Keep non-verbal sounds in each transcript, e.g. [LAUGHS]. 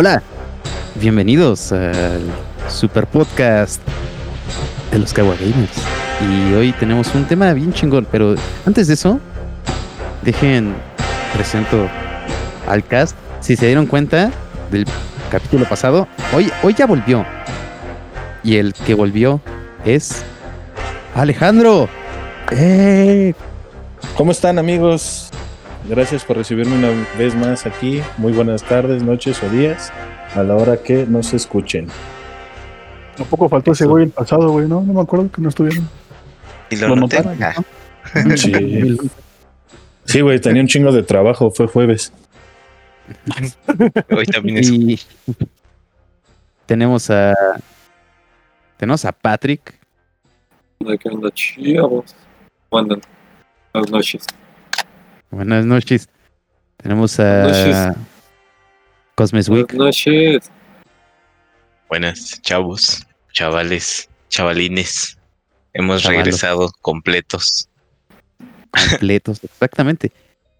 Hola, bienvenidos al super podcast de los Kawa Gamers. Y hoy tenemos un tema bien chingón, pero antes de eso, dejen, presento al cast. Si se dieron cuenta del capítulo pasado, hoy, hoy ya volvió. Y el que volvió es Alejandro. ¡Eh! ¿Cómo están amigos? Gracias por recibirme una vez más aquí. Muy buenas tardes, noches o días, a la hora que nos escuchen. Tampoco faltó ese güey el pasado, güey, ¿no? No me acuerdo que no estuvieron. Y lo, Lo notaron, Ah, [LAUGHS] Sí, sí, güey, tenía un chingo de trabajo, fue jueves. [LAUGHS] hoy también es. Y tenemos a tenemos a Patrick. ¿De qué onda, buenas noches. Buenas noches. Tenemos a noches. Cosmes Week. Buenas noches. Buenas, chavos, chavales, chavalines. Hemos Chavalos. regresado completos. completos, exactamente.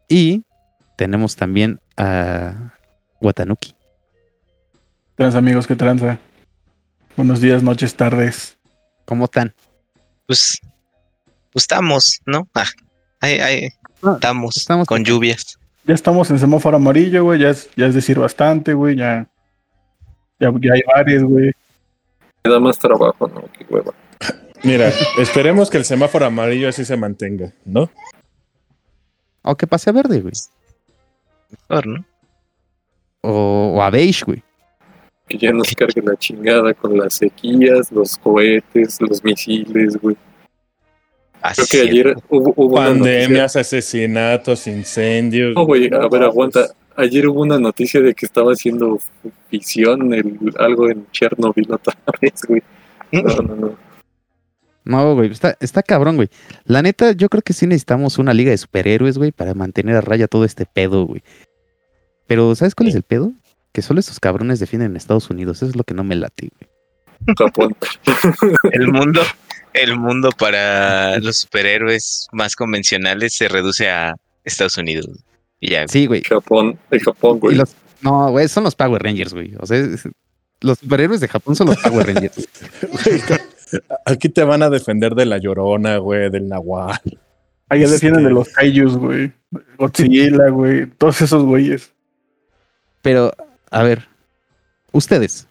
Y tenemos también a Watanuki. Trans amigos, ¿qué tranza? Buenos días, noches, tardes. ¿Cómo están? Pues, pues estamos, ¿no? Ah, ahí, ahí Ah, estamos, estamos con lluvias. Ya estamos en semáforo amarillo, güey. Ya es, ya es decir bastante, güey. Ya, ya, ya hay varios, güey. Me da más trabajo, ¿no? Qué hueva. Mira, esperemos que el semáforo amarillo así se mantenga, ¿no? O que pase a verde, güey. Mejor, ¿no? O, o a beige, güey. Que ya nos cargue la chingada con las sequías, los cohetes, los misiles, güey. Así Creo que ayer hubo, hubo. Pandemias, asesinatos, incendios. No, güey, a ver, aguanta. Ayer hubo una noticia de que estaba haciendo ficción, el, algo en Chernobyl otra [LAUGHS] vez, güey. No, no, no. No, güey, está, está cabrón, güey. La neta, yo creo que sí necesitamos una liga de superhéroes, güey, para mantener a raya todo este pedo, güey. Pero, ¿sabes cuál es el pedo? Que solo estos cabrones defienden en Estados Unidos. Eso es lo que no me late, güey. Japón. El mundo, [LAUGHS] el mundo para los superhéroes más convencionales se reduce a Estados Unidos. Y ya. Sí, güey. Japón. El Japón, güey. los- no, güey, son los Power Rangers, güey. O sea, es- los superhéroes de Japón son los Power Rangers. [LAUGHS] Aquí te van a defender de la llorona, güey, del nahual. Ahí ya Este- defienden de los Kaijus, güey. Godzilla, güey. Todos esos güeyes. Pero, a ver, ustedes,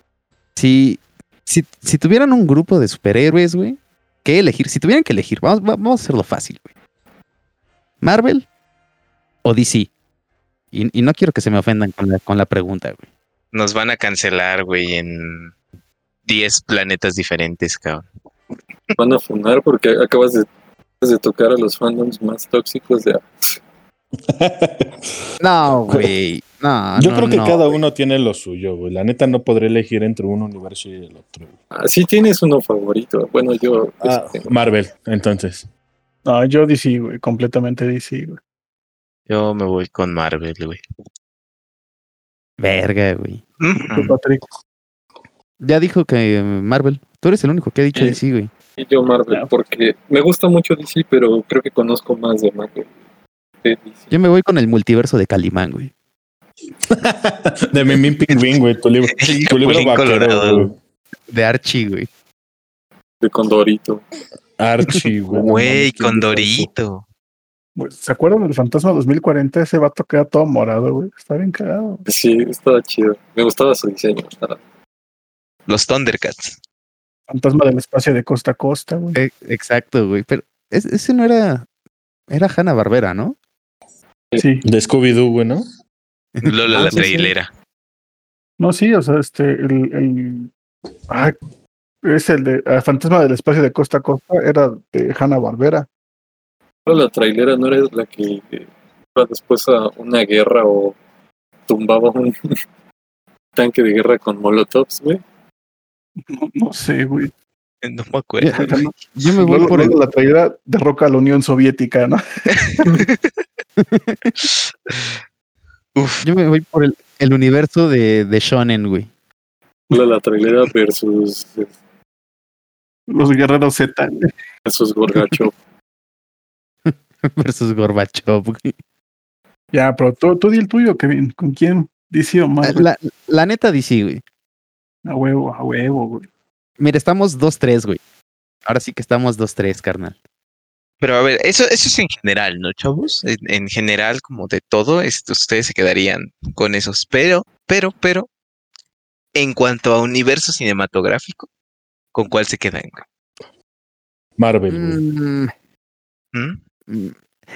si, si, si tuvieran un grupo de superhéroes, güey, ¿qué elegir? Si tuvieran que elegir, vamos, va- vamos a hacerlo fácil, güey. ¿Marvel o DC? Y, y no quiero que se me ofendan con la, con la pregunta, güey. Nos van a cancelar, güey, en 10 planetas diferentes, cabrón. Van a funar porque acabas de, acabas de tocar a los fandoms más tóxicos de [LAUGHS] No, güey. No, Yo no, creo que no, cada güey. uno tiene lo suyo, güey. La neta no podré elegir entre un universo y el otro. Ah, sí tienes uno favorito. Bueno, yo. Ah, este, Marvel, entonces. No, yo DC, güey. Completamente DC, güey. Yo me voy con Marvel, güey. Verga, güey. Patrick. Ya dijo que eh, Marvel. Tú eres el único que ha dicho Sí. DC, güey. y yo Marvel, porque me gusta mucho DC, pero creo que conozco más de Marvel. de DC. Yo me voy con el multiverso de Calimán, güey. [LAUGHS] De Mimín Pingüín, güey. Tu libro, [LAUGHS] tu libro vaquero, Colorado. güey. De Archie, güey. De Condorito. Archie, güey. Güey, mames, qué con brutal. Dorito. Güey, ¿Se acuerdan del Fantasma 2040? Ese vato queda todo morado, güey. Está bien cagado. Sí, estaba chido. Me gustaba su diseño. Los Thundercats. Fantasma del espacio de costa a costa, güey. Eh, exacto, güey. Pero es- ese no era. Era Hanna Barbera, ¿no? Sí. De Scooby-Doo, güey, ¿no? Lola Ah, la sí, sí. trailera. No, sí, o sea, este, el, el ah, es el de ah, Fantasma del espacio de costa a costa, era de Hanna Barbera. Pero la trailera no era la que iba después a una guerra o tumbaba un [LAUGHS] tanque de guerra con molotovs, güey. No, no sé, güey. No me acuerdo. Ya, [LAUGHS] Yo me voy Luego, por la traidera derroca a la Unión Soviética, ¿no? [LAUGHS] Uf, Yo me voy por el, el universo de, de Shonen, güey. La, la trailera versus, Los guerreros Z. versus Gorgacho. [LAUGHS] Versus Gorbachev, güey. Ya, pero tú, tú di el tuyo, Kevin. ¿Con quién DC o Marvel. La, la neta DC, güey. A huevo, a huevo, güey. Mira, estamos 2-3, güey. Ahora sí que estamos 2-3, carnal. Pero a ver, eso, eso es en general, ¿no, chavos? En, en general, como de todo, esto, ustedes se quedarían con esos. Pero, pero, pero, en cuanto a universo cinematográfico, ¿con cuál se quedan? Marvel, güey. Mm, ¿Mm? mm,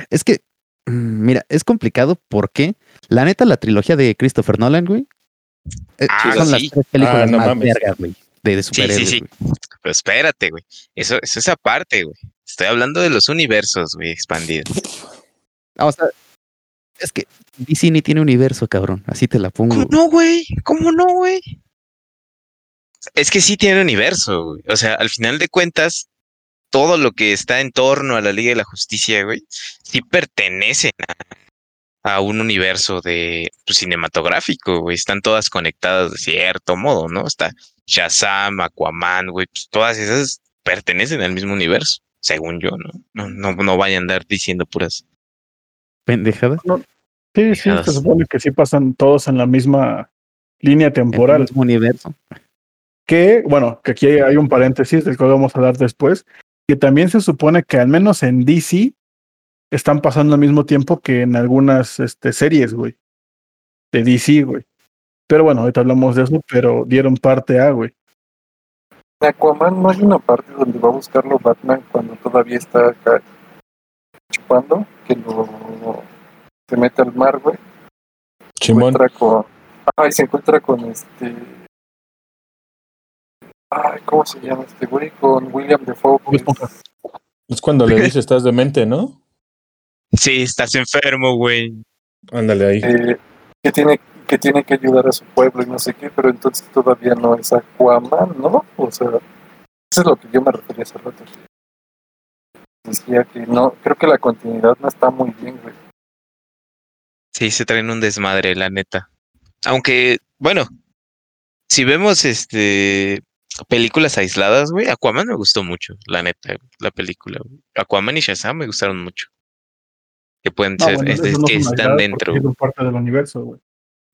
es que, mm, mira, es complicado porque, la neta, la trilogía de Christopher Nolan, güey, eh, Ah, son sí. las tres películas Ah, no más mames. vergas, güey, de, de Sí, superhéroes. sí, sí. güey. Pero espérate, güey. Eso, eso es aparte, güey. Estoy hablando de los universos, güey, expandidos. Ah, o sea, es que DC ni tiene universo, cabrón. Así te la pongo. ¿Cómo no, güey? ¿Cómo no, güey? Es que sí tiene universo, güey. O sea, al final de cuentas, todo lo que está en torno a la Liga de la Justicia, güey, sí pertenecen a, a un universo de pues, cinematográfico, güey. Están todas conectadas de cierto modo, ¿no? Está Shazam, Aquaman, güey. pues, todas esas pertenecen al mismo universo, según yo, ¿no? No, no, no vayan a andar diciendo puras. Sí, Pendejada. sí, se supone que sí pasan todos en la misma línea en el temporal. mismo universo. Que, bueno, que aquí hay, hay un paréntesis del cual vamos a hablar después, que también se supone que al menos en DC están pasando al mismo tiempo que en algunas este, series, güey. De DC, güey. Pero bueno, ahorita hablamos de eso, pero dieron parte a, güey. En Aquaman no hay una parte donde va a buscarlo Batman cuando todavía está acá chupando, que lo se mete al mar, güey. Se Simón. encuentra con. Ay, se encuentra con este. Ay, ¿cómo se llama este güey? Con William Defoe. Esponja. Es cuando le [LAUGHS] dice estás demente, ¿no? Sí, estás enfermo, güey. Ándale ahí. eh, que tiene que tiene que ayudar a su pueblo y no sé qué, pero entonces todavía no es Aquaman, ¿no? O sea, eso es lo que yo me refería hace rato. Decía que no, creo que la continuidad no está muy bien, güey. Sí, se traen un desmadre, la neta. Aunque, bueno, si vemos este películas aisladas, güey, Aquaman me gustó mucho, la neta, la película. güey. Aquaman y Shazam me gustaron mucho. Que pueden No, ser, bueno, es- esas es no que están dentro. parte del universo, güey.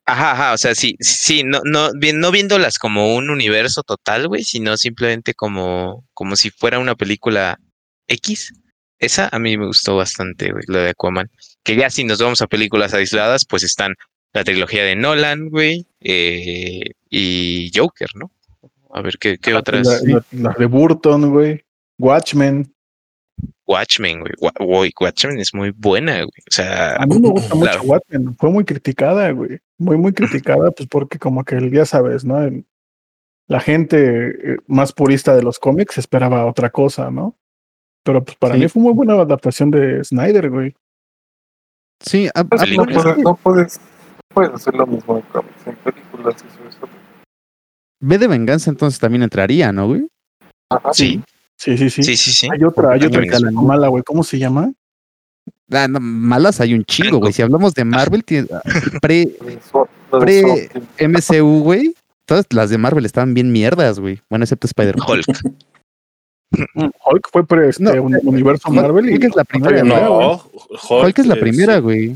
Ajá, ajá, o sea, sí, sí, no, no, bien, no viéndolas como un universo total, güey, sino simplemente como, como si fuera una película X. Esa a mí me gustó bastante, güey, la de Aquaman. Que ya si nos vamos a películas aisladas, pues están la trilogía de Nolan, güey, eh, y Joker, ¿no? A ver, ¿qué, qué otras? La, la- la de Burton, güey. Watchmen. Watchmen, güey. Wa- güey, Watchmen es muy buena, güey. O sea, A mí me gusta la- mucho Watchmen. Fue muy criticada, güey. Muy, muy [LAUGHS] criticada, pues porque como que ya sabes, ¿no? El- la gente eh, más purista de los cómics esperaba otra cosa, ¿no? Pero pues para Sí. mí fue muy buena adaptación de Snyder, güey. Sí, a- Pues, a- no, puedes, no puedes, puedes hacer lo mismo en cómics, en películas, eso. B de venganza entonces también entraría, ¿no, güey? Ajá, sí, Sí, sí, sí. sí, sí, sí. Hay otra, hay otra mala, güey. ¿Cómo se llama? Ah, no, malas hay un chingo, güey. Si hablamos de Marvel, tiene- [LAUGHS] pre Pre-. MCU, güey. Todas las de Marvel estaban bien mierdas, güey. Bueno, excepto Spider-Man. Hulk. Hulk fue pre este, No, un eh, universo Hulk- Marvel y Hulk es la primera, no, Hulk, Hulk es la primera, güey.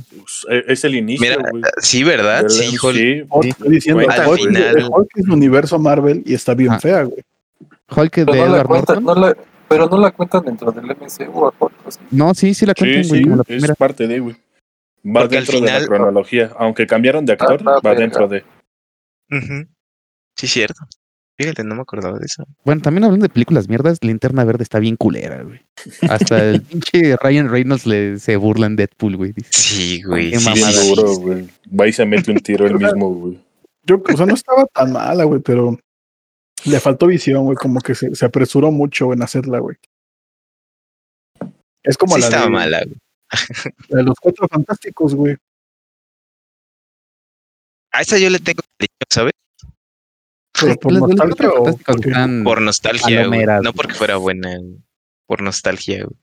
Es, es el inicio, Mira, sí, ¿verdad? Sí, Hulk. Hulk, estoy diciendo, Hulk es un universo Marvel y está bien Ah. fea, güey. Hulk de no, la Edward Norton. no la, pero no la cuentan dentro del MCU a Hulk, o sea, No, sí, sí la cuentan, güey, sí, es primera. parte de, güey. Va Porque al dentro de la cronología. Aunque cambiaron de actor, Ah, ah, va dentro de. Sí, cierto. Fíjate, no me acordaba de eso. Bueno, también hablando de películas mierdas, Linterna Verde está bien culera, güey. Hasta el [LAUGHS] pinche Ryan Reynolds le, se burla en Deadpool, güey. Dice, Sí, güey. Qué sí, mamada. sí, duro, güey. Va y se mete un tiro él mismo, güey. Yo, o sea, no estaba tan mala, güey, pero le faltó visión, güey, como que se, se apresuró mucho en hacerla, güey. Es como Sí la, estaba de, mala, güey. la de los cuatro fantásticos, güey. A esa yo le tengo cariño, ¿sabes? Pero por los nostalgia Cuatro o Fantásticos porque- están Por nostalgia, güey. No porque fuera buena, güey. Por nostalgia, güey.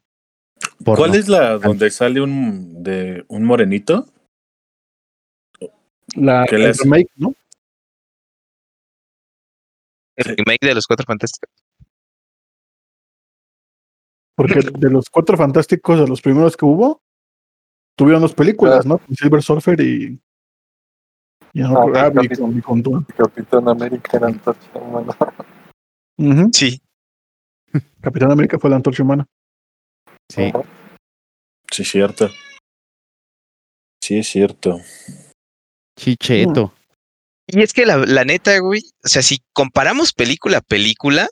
¿Cuál es la donde sale un de un morenito? la ¿Qué el remake, ¿no? El Sí. remake de los Cuatro Fantásticos. Porque de los cuatro fantásticos, de los primeros que hubo, tuvieron dos películas, ¿no? Con Silver Surfer y Y no, Ah, ah, Capitán. Bicon- Bicontún. Capitán América era antorcha humana. Sí. Capitán América fue la antorcha humana. Sí. Ajá. Sí, cierto. Sí, es cierto. Chicheto. Y es que la, la neta, güey, o sea, si comparamos película a película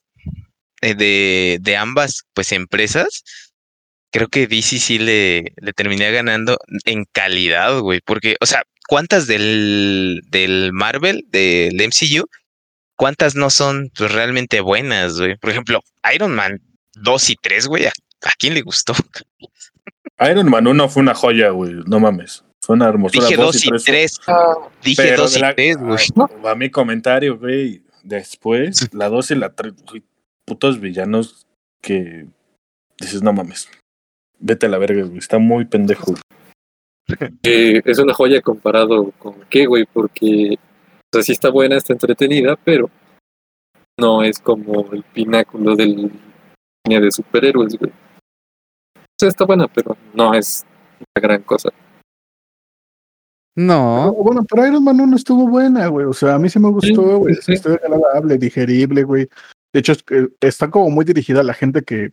eh, de, de ambas, pues, empresas, creo que DC sí le, le terminé ganando en calidad, güey, porque, o sea, ¿cuántas del, del Marvel, del MCU, cuántas no son pues, realmente buenas, güey? Por ejemplo, Iron Man 2 y 3, güey, ¿a, a quién le gustó? Iron Man 1 fue una joya, güey. No mames. Fue una hermosura. Dije Dos 2 y 3, Ah, dije Pero 2 de y la- 3, güey. A mi comentario, güey. Después, la 2 y la 3, güey, putos villanos que dices, no mames. Vete a la verga, güey. Está muy pendejo. eh, es una joya comparado con qué, güey, porque o sea, sí está buena, está entretenida, pero no es como el pináculo del cine de superhéroes, güey. Está buena, pero no es una gran cosa. No, Bueno, pero Iron Man 1 estuvo buena, güey. O sea, a mí sí me gustó, güey. sí, sí. Estuvo agradable, digerible, güey. De hecho, es que está como muy dirigida a la gente que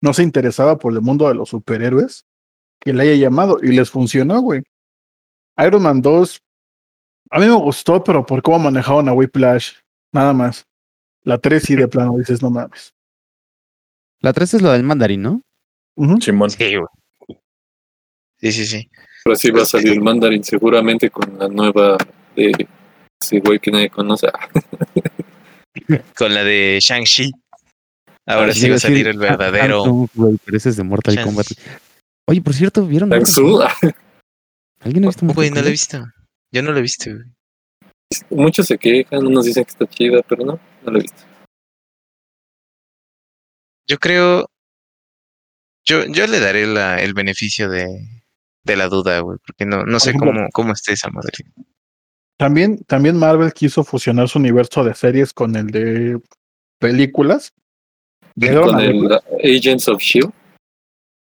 no se interesaba por el mundo de los superhéroes, que le haya llamado y les funcionó, güey. Iron Man 2, a mí me gustó, pero por cómo manejaron a Whiplash, nada más. La 3 sí de plano dices, no mames. la 3 es la del mandarín, ¿no? Ujú. Simón. Sí, güey. Sí, sí, sí. Pero sí va a salir el Mandarin seguramente con la nueva de ese güey que nadie conoce. [LAUGHS] Con la de Shang-Chi. Ahora Ah, sí va a salir el verdadero. No, güey, pero ese es de Mortal Shang- Kombat. Oye, por cierto, ¿vieron? ¿Alguien ha visto Mortal Güey, no lo he visto. Yo no lo he visto, güey. Muchos se quejan, unos dicen que está chida, pero no, no lo he visto. Yo creo. Yo, yo le daré la, el beneficio de, de la duda, güey, porque no, no sé ejemplo, cómo, cómo esté esa madre. También, también Marvel quiso fusionar su universo de series con el de películas. Con el Agents of Shield.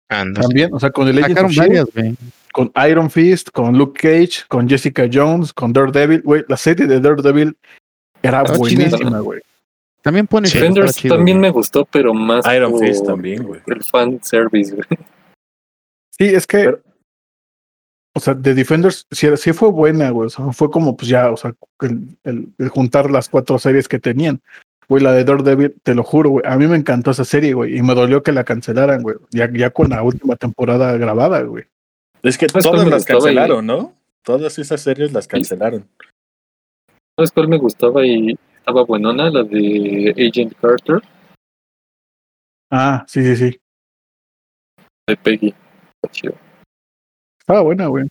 También, o sea, con el Agents Sacaron of S.H.I.E.L.D., varias, güey. con Iron Fist, con Luke Cage, con Jessica Jones, con Daredevil. Güey, la serie de Daredevil era buenísima, güey. También pone Sí. Defenders también me gustó, pero más Iron Fist también, güey. el fan service, güey. Sí, es que, Pero- o sea, The Defenders sí, sí fue buena, güey. O sea, fue como, pues ya, o sea, el, el- el juntar las cuatro series que tenían. Güey, la de Daredevil, te lo juro, güey. A mí me encantó esa serie, güey. Y me dolió que la cancelaran, güey. Ya, ya con la última temporada grabada, güey. Es que ¿Sabes todas las y- cancelaron, ¿no? Todas esas series las cancelaron. ¿Sabes cuál me gustaba y estaba buenona? La de Agent Carter Ah, sí, sí, sí. de Peggy. Está chido. Estaba buena, güey.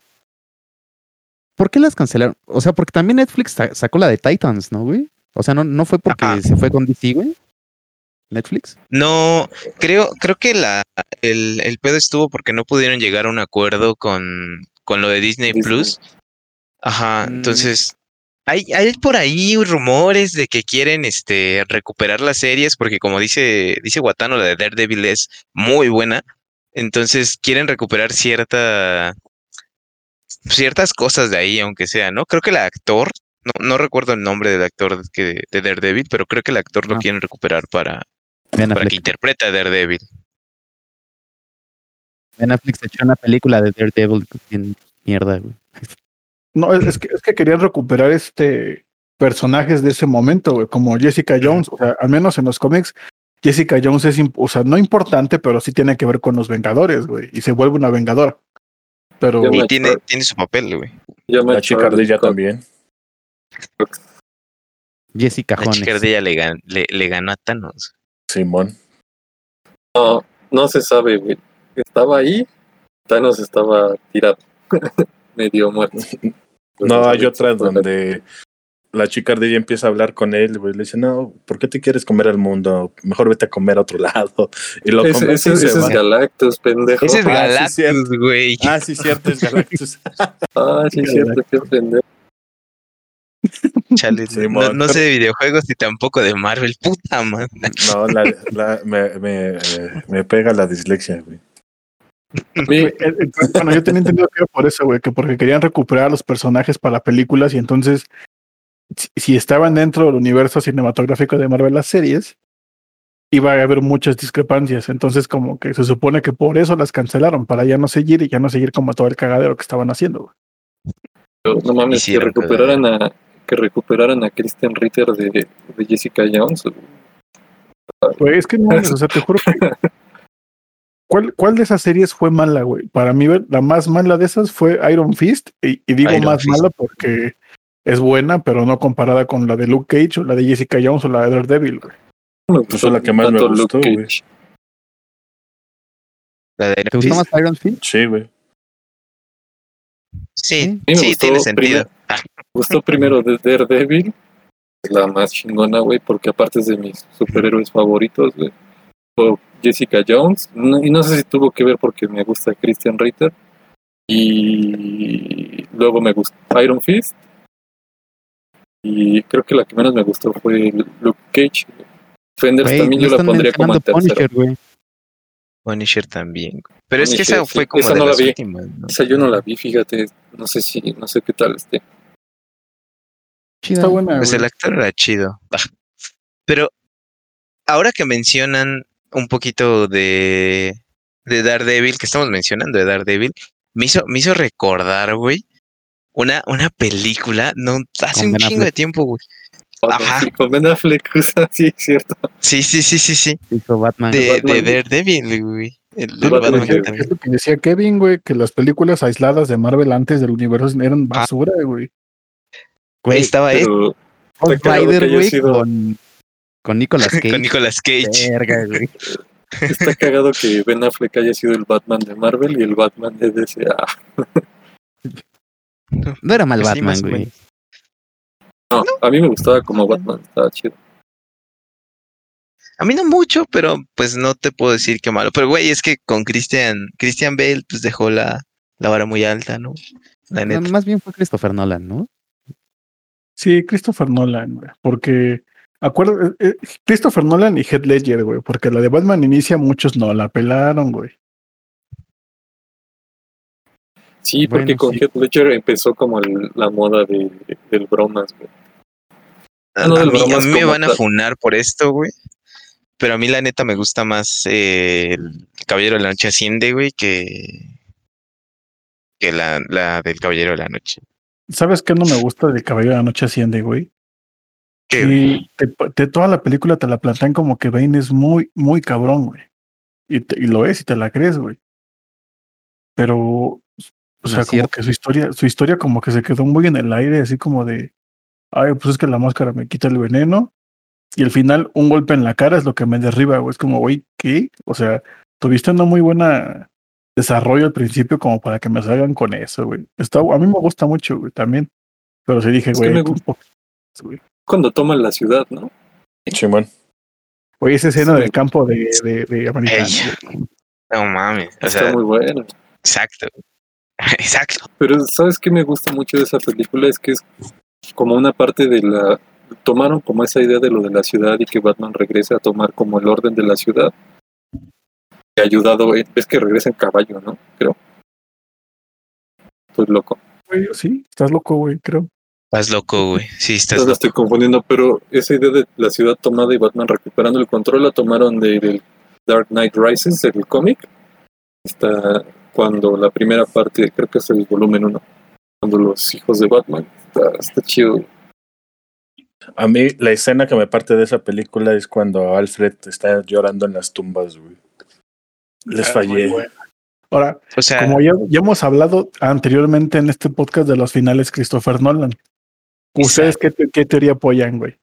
¿Por qué las cancelaron? O sea, porque también Netflix sa- sacó la de Titans, ¿no, güey? O sea, no, no fue porque Ajá. se fue con DC, güey. Netflix. No, creo, creo que la, el, el pedo estuvo porque no pudieron llegar a un acuerdo con, con lo de Disney, Disney. Plus. Ajá, Mm. entonces hay, hay por ahí rumores de que quieren este recuperar las series, porque como dice, dice Watano, la de Daredevil es muy buena. Entonces quieren recuperar cierta ciertas cosas de ahí, aunque sea, ¿no? Creo que el actor, no, no recuerdo el nombre del actor que, de Daredevil, pero creo que el actor lo Ah. quieren recuperar para, para que interprete a Daredevil. Ben Affleck se echó una película de Daredevil en mierda, güey. No, es, que, es que querían recuperar este personajes de ese momento, güey, como Jessica Jones. O sea, al menos en los cómics, Jessica Jones es, o sea, no importante, pero sí tiene que ver con los Vengadores, güey, y se vuelve una Vengadora. Pero Y tiene, tiene su papel, güey. La chica ardilla también. Jessica La Jones. chica ardilla le, gan- le, le ganó a Thanos. Simón. No, no se sabe, güey. Estaba ahí, Thanos estaba tirado. [LAUGHS] Medio muerto. [LAUGHS] No, hay otras donde la chica ardilla empieza a hablar con él, güey. Le dice, no, ¿por qué te quieres comer al mundo? Mejor vete a comer a otro [LAUGHS] lado. Y lo Ese, ese- y se ese es. Galactus, pendejo. Ese es Ah, sí, Galactus, cierto. güey. Ah, sí, cierto, es Galactus. [LAUGHS] Ah, sí, es cierto, qué pendejo. Chale, Sí, no, no sé de videojuegos ni tampoco de Marvel. Puta madre. No, la, la- me, me, me pega la dislexia, güey. Eh, eh, Bueno, yo tenía entendido que era por eso, güey, que porque querían recuperar a los personajes para películas y entonces, si, si estaban dentro del universo cinematográfico de Marvel las series, iba a haber muchas discrepancias. Entonces, como que se supone que por eso las cancelaron, para ya no seguir y ya no seguir como todo el cagadero que estaban haciendo. güey. Pero no mames, que recuperaran a que recuperaran a Christian Ritter de, de Jessica Jones. Güey, es que no, mames, o sea, te juro que. [LAUGHS] ¿Cuál, ¿Cuál de esas series fue mala, güey? Para mí, la más mala de esas fue Iron Fist, y, y digo Iron más Fist. mala porque es buena, pero no comparada con la de Luke Cage o la de Jessica Jones o la de Daredevil, güey. Pues fue la que más me gustó, güey. La de ¿Te gustó más Iron Fist? Sí, güey. Sí, sí, tiene sentido. primer- Me gustó primero de Daredevil, la más chingona, güey, porque aparte es de mis superhéroes favoritos, güey. Jessica Jones, no- y no sé si tuvo que ver porque me gusta Christian Ritter. Y luego me gustó Iron Fist. Y creo que la que menos me gustó fue Luke Cage. Fenders también yo la pondría como en tercero. Punisher, también. Pero es que esa sí. fue como Esa de no la las vi. últimas, ¿no? Esa yo no la vi, fíjate, no sé si, no sé qué tal esté. Chida. Está buena, Pues el actor era chido. Ah. Pero ahora que mencionan un poquito de, de Daredevil, que estamos mencionando de Daredevil, me hizo, me hizo recordar, güey, una, una película, no, hace un chingo de tiempo, güey. Ajá. Con Ben Affleck, [LAUGHS] sí, es cierto. Sí, sí, sí, sí, sí. Hizo Batman. De, Batman. de Daredevil, güey. El, el Batman Batman de- que Es también- lo que decía Kevin, güey, que las películas aisladas de Marvel antes del universo eran Ah. basura, güey. Güey, Estaba este que Rider, güey, sido- con, con Nicolas [LAUGHS] Cage. con Nicolas Cage. Verga, [LAUGHS] güey. está cagado que Ben Affleck haya sido el Batman de Marvel y el Batman de DC. [LAUGHS] No era mal Batman, güey. no, a mí me gustaba como Batman, estaba chido. A mí no mucho, pero pues no te puedo decir qué malo. Pero güey, es que con Christian, Christian Bale, pues dejó la, la vara muy alta, ¿no? La No, neta. más bien fue Christopher Nolan, ¿no? Sí, Christopher Nolan, güey. Porque, acuerdo, eh, eh, Christopher Nolan y Heath Ledger, güey. Porque la de Batman inicia, muchos no la pelaron, güey. Sí, porque Bueno, con sí. Heath Ledger empezó como el- la moda de, del bromas, güey. A, no, a del mí, a bromas mí me van a funar por esto, güey. Pero a mí la neta me gusta más eh, el Caballero de la Noche Asciende, güey, que, que la, la del Caballero de la Noche. ¿Sabes qué no me gusta de Caballero de la Noche Asciende, güey? ¿Qué, Y te, te- toda la película te la plantean como que Bane es muy, muy cabrón, güey. Y, te- y lo es y te la crees, güey. Pero, o No sea, como cierto. que su historia, su historia como que se quedó muy en el aire, así como de, ay, pues es que la máscara me quita el veneno. Y al final, un golpe en la cara es lo que me derriba, güey. Es como, güey, ¿qué? O sea, tuviste una muy buena desarrollo al principio como para que me salgan con eso, güey. Está, a mí me gusta mucho, güey, también. Pero sí dije, Es que güey, me gusta. güey. Cuando toman la ciudad, ¿no? Simón. Oye, esa escena Sí. del campo de, de. Ey. No mames. O Está sea, muy bueno. exacto. [LAUGHS] Exacto. Pero ¿sabes qué me gusta mucho de esa película? Es que es como una parte de la... Tomaron como esa idea de lo de la ciudad y que Batman regrese a tomar como el orden de la ciudad. Y ayudado, en- ves que regresa en caballo, ¿no? Creo. Estoy loco. Güey, Sí, estás loco, güey, creo. Estás loco, güey. Sí, estás loco. estoy confundiendo, pero esa idea de la ciudad tomada y Batman recuperando el control la tomaron de- del Dark Knight Rises, el cómic. Está cuando la primera parte, creo que es el volumen 1, cuando los hijos de Batman. Está, está chido. A mí, la escena que me parte de esa película es cuando Alfred está llorando en las tumbas, güey. Les Ah, fallé. Ahora, O sea, como ya, ya hemos hablado anteriormente en este podcast de los finales Christopher Nolan, ¿ustedes qué, te- qué teoría apoyan, güey?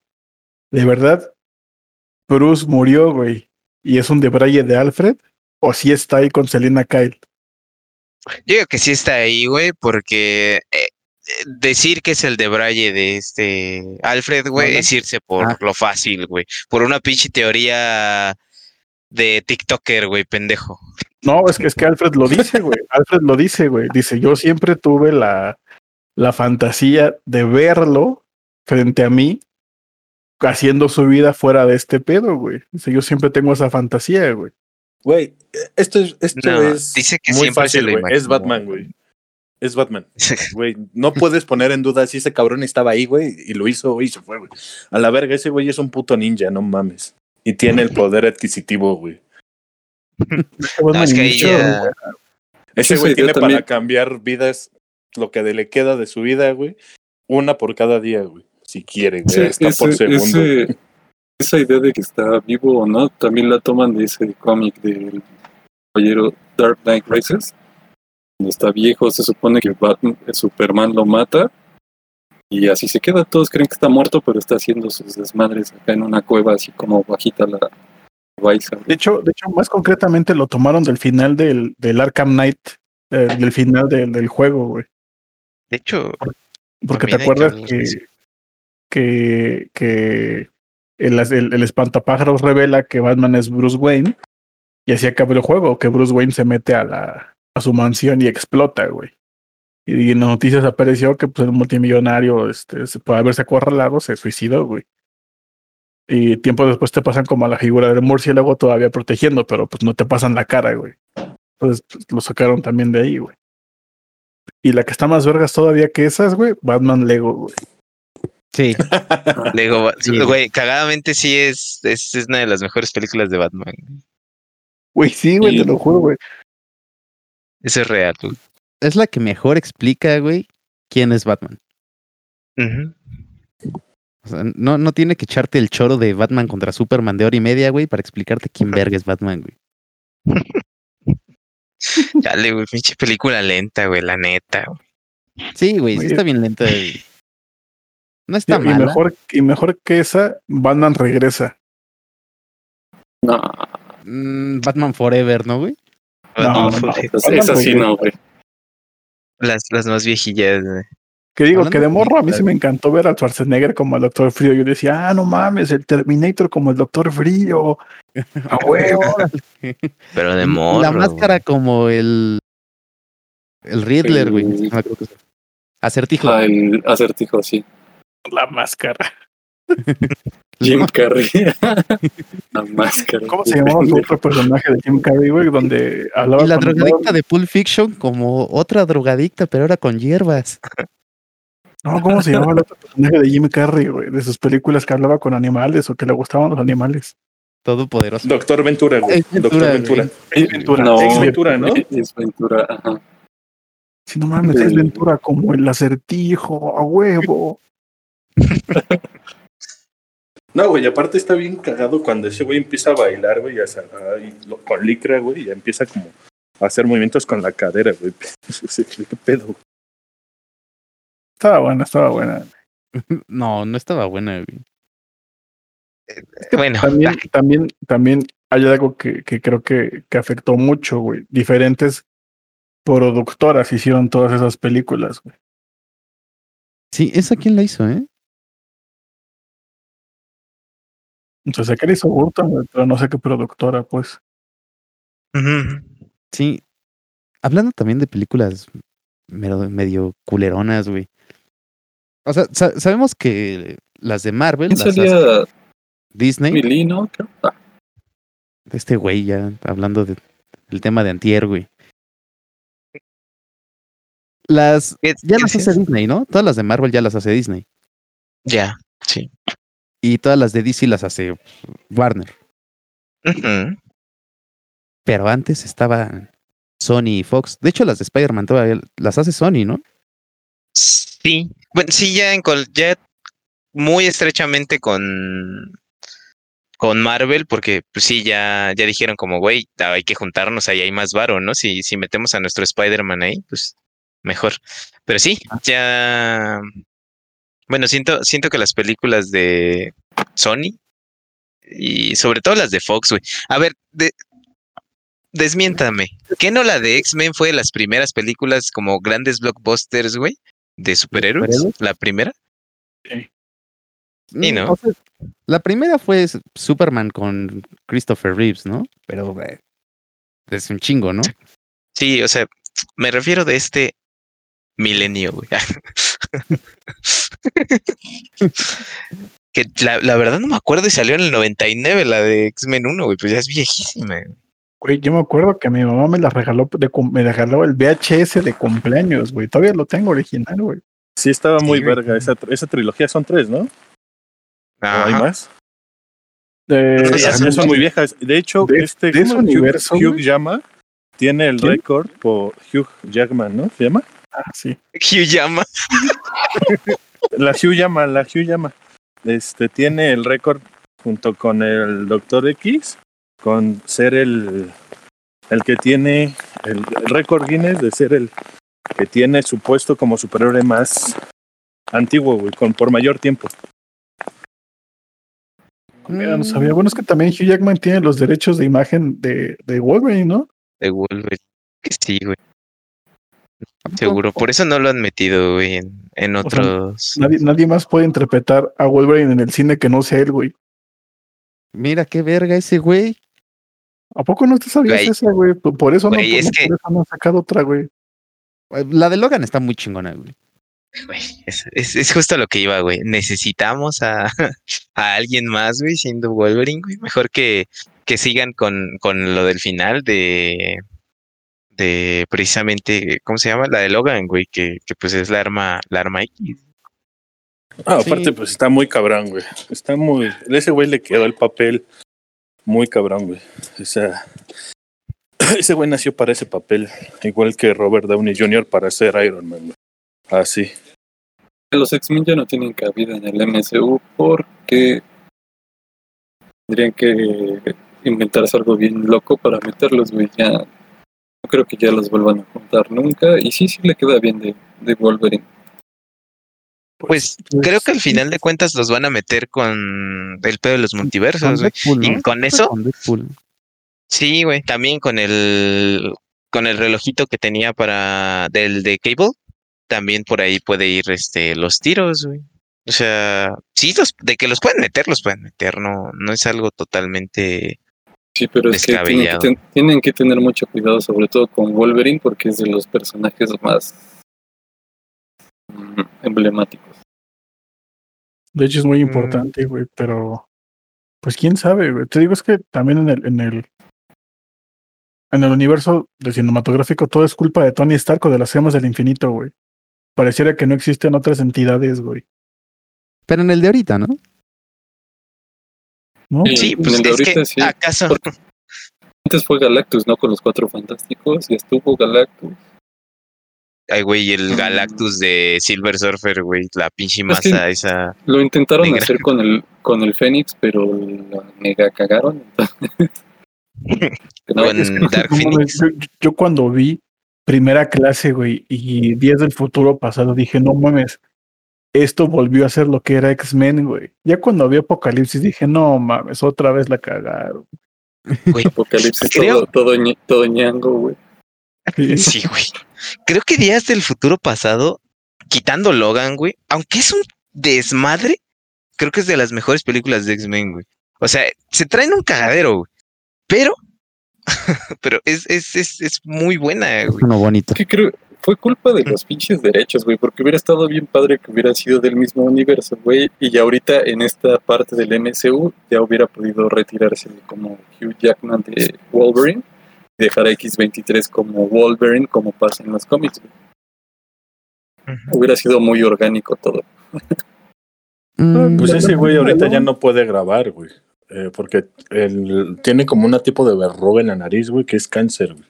¿De verdad Bruce murió, güey, y es un debraye de Alfred? ¿O si está ahí con Selina Kyle? yo digo que sí está ahí, güey, porque eh, decir que es el de Braille de este Alfred, güey, Nolan. es irse por Ah. lo fácil, güey. Por una pinche teoría de TikToker, güey, pendejo. No, es que, es que Alfred lo dice, güey. Alfred lo dice, güey. Dice, yo siempre tuve la, la fantasía de verlo frente a mí haciendo su vida fuera de este pedo, güey. Yo siempre tengo esa fantasía, güey. Güey, esto es, esto No, es dice que muy fácil, güey. Es. Batman, güey. Es Batman. [LAUGHS] Güey, no puedes poner en duda si ese cabrón estaba ahí, güey, y lo hizo y se fue, güey. A la verga, ese güey es un puto ninja, no mames. Y tiene el poder adquisitivo, güey. [LAUGHS] No, es que ya- Ese güey tiene también- para cambiar vidas, lo que le queda de su vida, güey. Una por cada día, güey. Si quiere, güey. Ese- Hasta por segundo. ese- esa idea de que está vivo o no, también la toman de ese cómic del caballero Dark Knight Rises. Cuando está viejo, se supone que Batman, Superman lo mata y así se queda. Todos creen que está muerto, pero está haciendo sus desmadres acá en una cueva, así como bajita la. De hecho, de hecho, más concretamente lo tomaron del final del, del Arkham Knight, eh, del final del, del juego, güey. De hecho, Porque te acuerdas que, que, que el, el, el espantapájaros revela que Batman es Bruce Wayne y así acaba el juego, que Bruce Wayne se mete a la a su mansión y explota, güey. Y en las noticias apareció que pues el multimillonario, este, se puede haberse acorralado, se suicidó, güey. Y tiempo después te pasan como a la figura del murciélago todavía protegiendo, pero pues no te pasan la cara, güey. Entonces pues, lo sacaron también de ahí, güey. Y la que está más vergas todavía que esas, güey, Batman Lego, güey. Sí. [LAUGHS] Lego, Sí. güey, cagadamente sí es, es, es una de las mejores películas de Batman. Güey, sí, güey, Y- te lo juro, güey. Eso es real. güey. Es la que mejor explica, güey, quién es Batman. O sea, no, no tiene que echarte el choro de Batman contra Superman de hora y media, güey, para explicarte quién [LAUGHS] verga es Batman, güey. [LAUGHS] Dale, güey, pinche película lenta, güey, la neta. güey. Sí, güey, sí está bien lenta. güey. No está y mal. mejor, y mejor que esa, Batman regresa. No, Batman Forever, ¿no, güey? No, no, no. esa, esa sí no, güey. Las, las más viejillas, güey. Que digo Hablando que de morro a mí sí me encantó ver a Schwarzenegger como el Doctor Frío. Yo decía, ah, no mames, el Terminator como el Doctor Frío. [LAUGHS] A huevo. Pero de morro. La güey. máscara como el. El Riddler, güey. El-. Acertijo. Ah, el acertijo, sí. La máscara. [LAUGHS] Jim Carrey. [LAUGHS] La máscara. ¿Cómo se llamaba su otro personaje de Jim Carrey, güey? Donde hablaba Y la con- drogadicta de Pulp Fiction como otra drogadicta, pero ahora con hierbas. No, ¿cómo se llamaba el otro personaje de Jim Carrey, güey? De sus películas que hablaba con animales o que le gustaban los animales. Todopoderoso. Doctor Ventura, güey. Es Ventura, Doctor güey. Ventura. Es Ventura. No, Ex Ventura, ¿no? Es Ventura, ajá. Si no mames, es Ventura como el acertijo, a huevo. No, güey, aparte está bien cagado cuando ese güey empieza a bailar, güey, con licra, güey, y ya empieza como a hacer movimientos con la cadera, güey. [LAUGHS] ¿Qué pedo? Estaba buena, estaba buena. [LAUGHS] No, no estaba buena, güey. Bueno, También, también, también hay algo que, que creo que, que afectó mucho, güey. Diferentes productoras hicieron todas esas películas, güey. Sí, ¿esa quién la hizo, eh? Entonces, sé que le hizo Burton, güey, pero no sé qué productora, pues. Sí. Hablando también de películas medio, medio culeronas, güey. O sea, sa- sabemos que las de Marvel, ¿Quién las hace salía? Disney, Milino, creo. Ah, este güey ya hablando de- del tema de antier, güey. Las ¿Qué- ya qué las hace Disney, ¿no? Todas las de Marvel ya las hace Disney. Ya, sí. Y todas las de DC las hace Warner. Pero antes estaba Sony y Fox. De hecho, las de Spider-Man todavía las hace Sony, ¿no? Sí. Bueno, sí, ya en ya muy estrechamente con con Marvel, porque pues sí, ya, ya dijeron como, güey, hay que juntarnos, ahí hay más varo, ¿no? Si, si metemos a nuestro Spider-Man ahí, pues mejor. Pero sí, ya. Bueno, siento, siento que las películas de Sony y sobre todo las de Fox, güey. A ver, de, desmiéntame. ¿Qué no la de X-Men fue de las primeras películas como grandes blockbusters, güey? De superhéroes. superhéroes? La primera. Y no. Mm, o sea, la primera fue Superman con Christopher Reeves, ¿no? Pero güey, es un chingo, ¿no? Sí, o sea, me refiero de este milenio, güey. [LAUGHS] que la, la verdad no me acuerdo y salió en el 99 la de X-Men 1, güey, pues ya es viejísima. güey. Güey, yo me acuerdo que mi mamá me la regaló, de, me regaló el VHS de cumpleaños, güey. Todavía lo tengo original, güey. Sí, estaba muy Sí, verga. Esa, esa trilogía son tres, ¿no? ¿O hay Ajá. más? De- Sí, son muy viejas. De hecho, de- este de ese. Hugh- universo, Hugh. Llama tiene el récord por Hugh Jackman, ¿no? ¿Se llama? Ah, sí. Hugh llama. La Hugh Llama, la Hugh Llama. Este tiene el récord junto con el Doctor X con ser el el que tiene el, el récord Guinness de ser el que tiene su puesto como superhéroe más antiguo, güey, con por mayor tiempo. Mira, no sabía. Bueno, es que también Hugh Jackman tiene los derechos de imagen de, de Wolverine, ¿no? De Wolverine. Que sí, güey. Seguro. Por eso no lo han metido, güey, en, en O sea, otros. Nadie, nadie más puede interpretar a Wolverine en el cine que no sea él, güey. Mira qué verga ese güey. ¿A poco no te sabías Güey. esa, güey? Por por eso, Güey, no, es que- por eso no han sacado otra, güey. La de Logan está muy chingona, güey. Güey, es, es, es justo lo que iba, güey. Necesitamos a, [LAUGHS] a alguien más, güey, siendo Wolverine, güey. Mejor que, que sigan con, con lo del final de, de precisamente, ¿cómo se llama? La de Logan, güey, que, que pues es la arma, la arma X. Ah, Sí. aparte, pues está muy cabrón, güey. Está muy. Ese güey le quedó el papel muy cabrón, güey. O sea, [CLEARS THROAT] ese güey nació para ese papel, igual que Robert Downey Jr. para ser Iron Man. Así. Los X-Men ya no tienen cabida en el MCU porque tendrían que inventarse algo bien loco para meterlos, güey. Ya no creo que ya los vuelvan a juntar nunca. Y sí, sí le queda bien de, de Wolverine. Pues creo que al final de cuentas los van a meter con el pedo de los multiversos, Con güey. Y con eso, sí, güey, también con el con el relojito que tenía para del de Cable, también por ahí puede ir este los tiros, güey. O sea, sí los de que los pueden meter, los pueden meter, no no es algo totalmente Sí, pero es que tienen que, tienen que tener mucho cuidado, sobre todo con Wolverine, porque es de los personajes más [LAUGHS] emblemáticos. De hecho, es muy Mm. importante, güey, pero pues quién sabe, güey. Te digo, es que también en el, en el, en el universo de cinematográfico todo es culpa de Tony Stark o de las gemas del infinito, güey. Pareciera que no existen otras entidades, güey. Pero en el de ahorita, ¿no? ¿No? Sí. Sí, en pues el de es que ahorita sí. acaso Porque- Antes fue Galactus, ¿no? Con los cuatro fantásticos, y estuvo Galactus. Ay güey, el Mm. Galactus de Silver Surfer, güey, la pinche Es que- masa esa. Lo intentaron Negra. hacer con el con el Fénix, pero la mega cagaron. entonces- No, [LAUGHS] Con es que- Dark Phoenix. yo, yo cuando vi primera clase, güey, y Días del Futuro pasado, dije, no mames, esto volvió a ser lo que era X-Men, güey. Ya cuando vi Apocalipsis dije, no mames, otra vez la cagaron. Güey, Apocalipsis Creo- todo, todo, todo ñango, güey. Sí. Güey. Creo que Días del Futuro Pasado, quitando Logan, güey, aunque es un desmadre, creo que es de las mejores películas de X-Men, güey. O sea, se traen un cagadero, güey. Pero, [LAUGHS] pero es, es, es, es muy buena, güey. Uno bonito. Es que creo fue culpa de los pinches derechos, güey, porque hubiera estado bien padre que hubiera sido del mismo universo, güey, y ya ahorita en esta parte del MCU ya hubiera podido retirarse como Hugh Jackman de Wolverine dejar a X23 como Wolverine como pasa en los cómics. Hubiera sido muy orgánico todo. Mm, Pues ese güey ahorita ya no puede grabar, güey. Eh, porque él tiene como un tipo de verruga en la nariz, güey, que es cáncer, güey.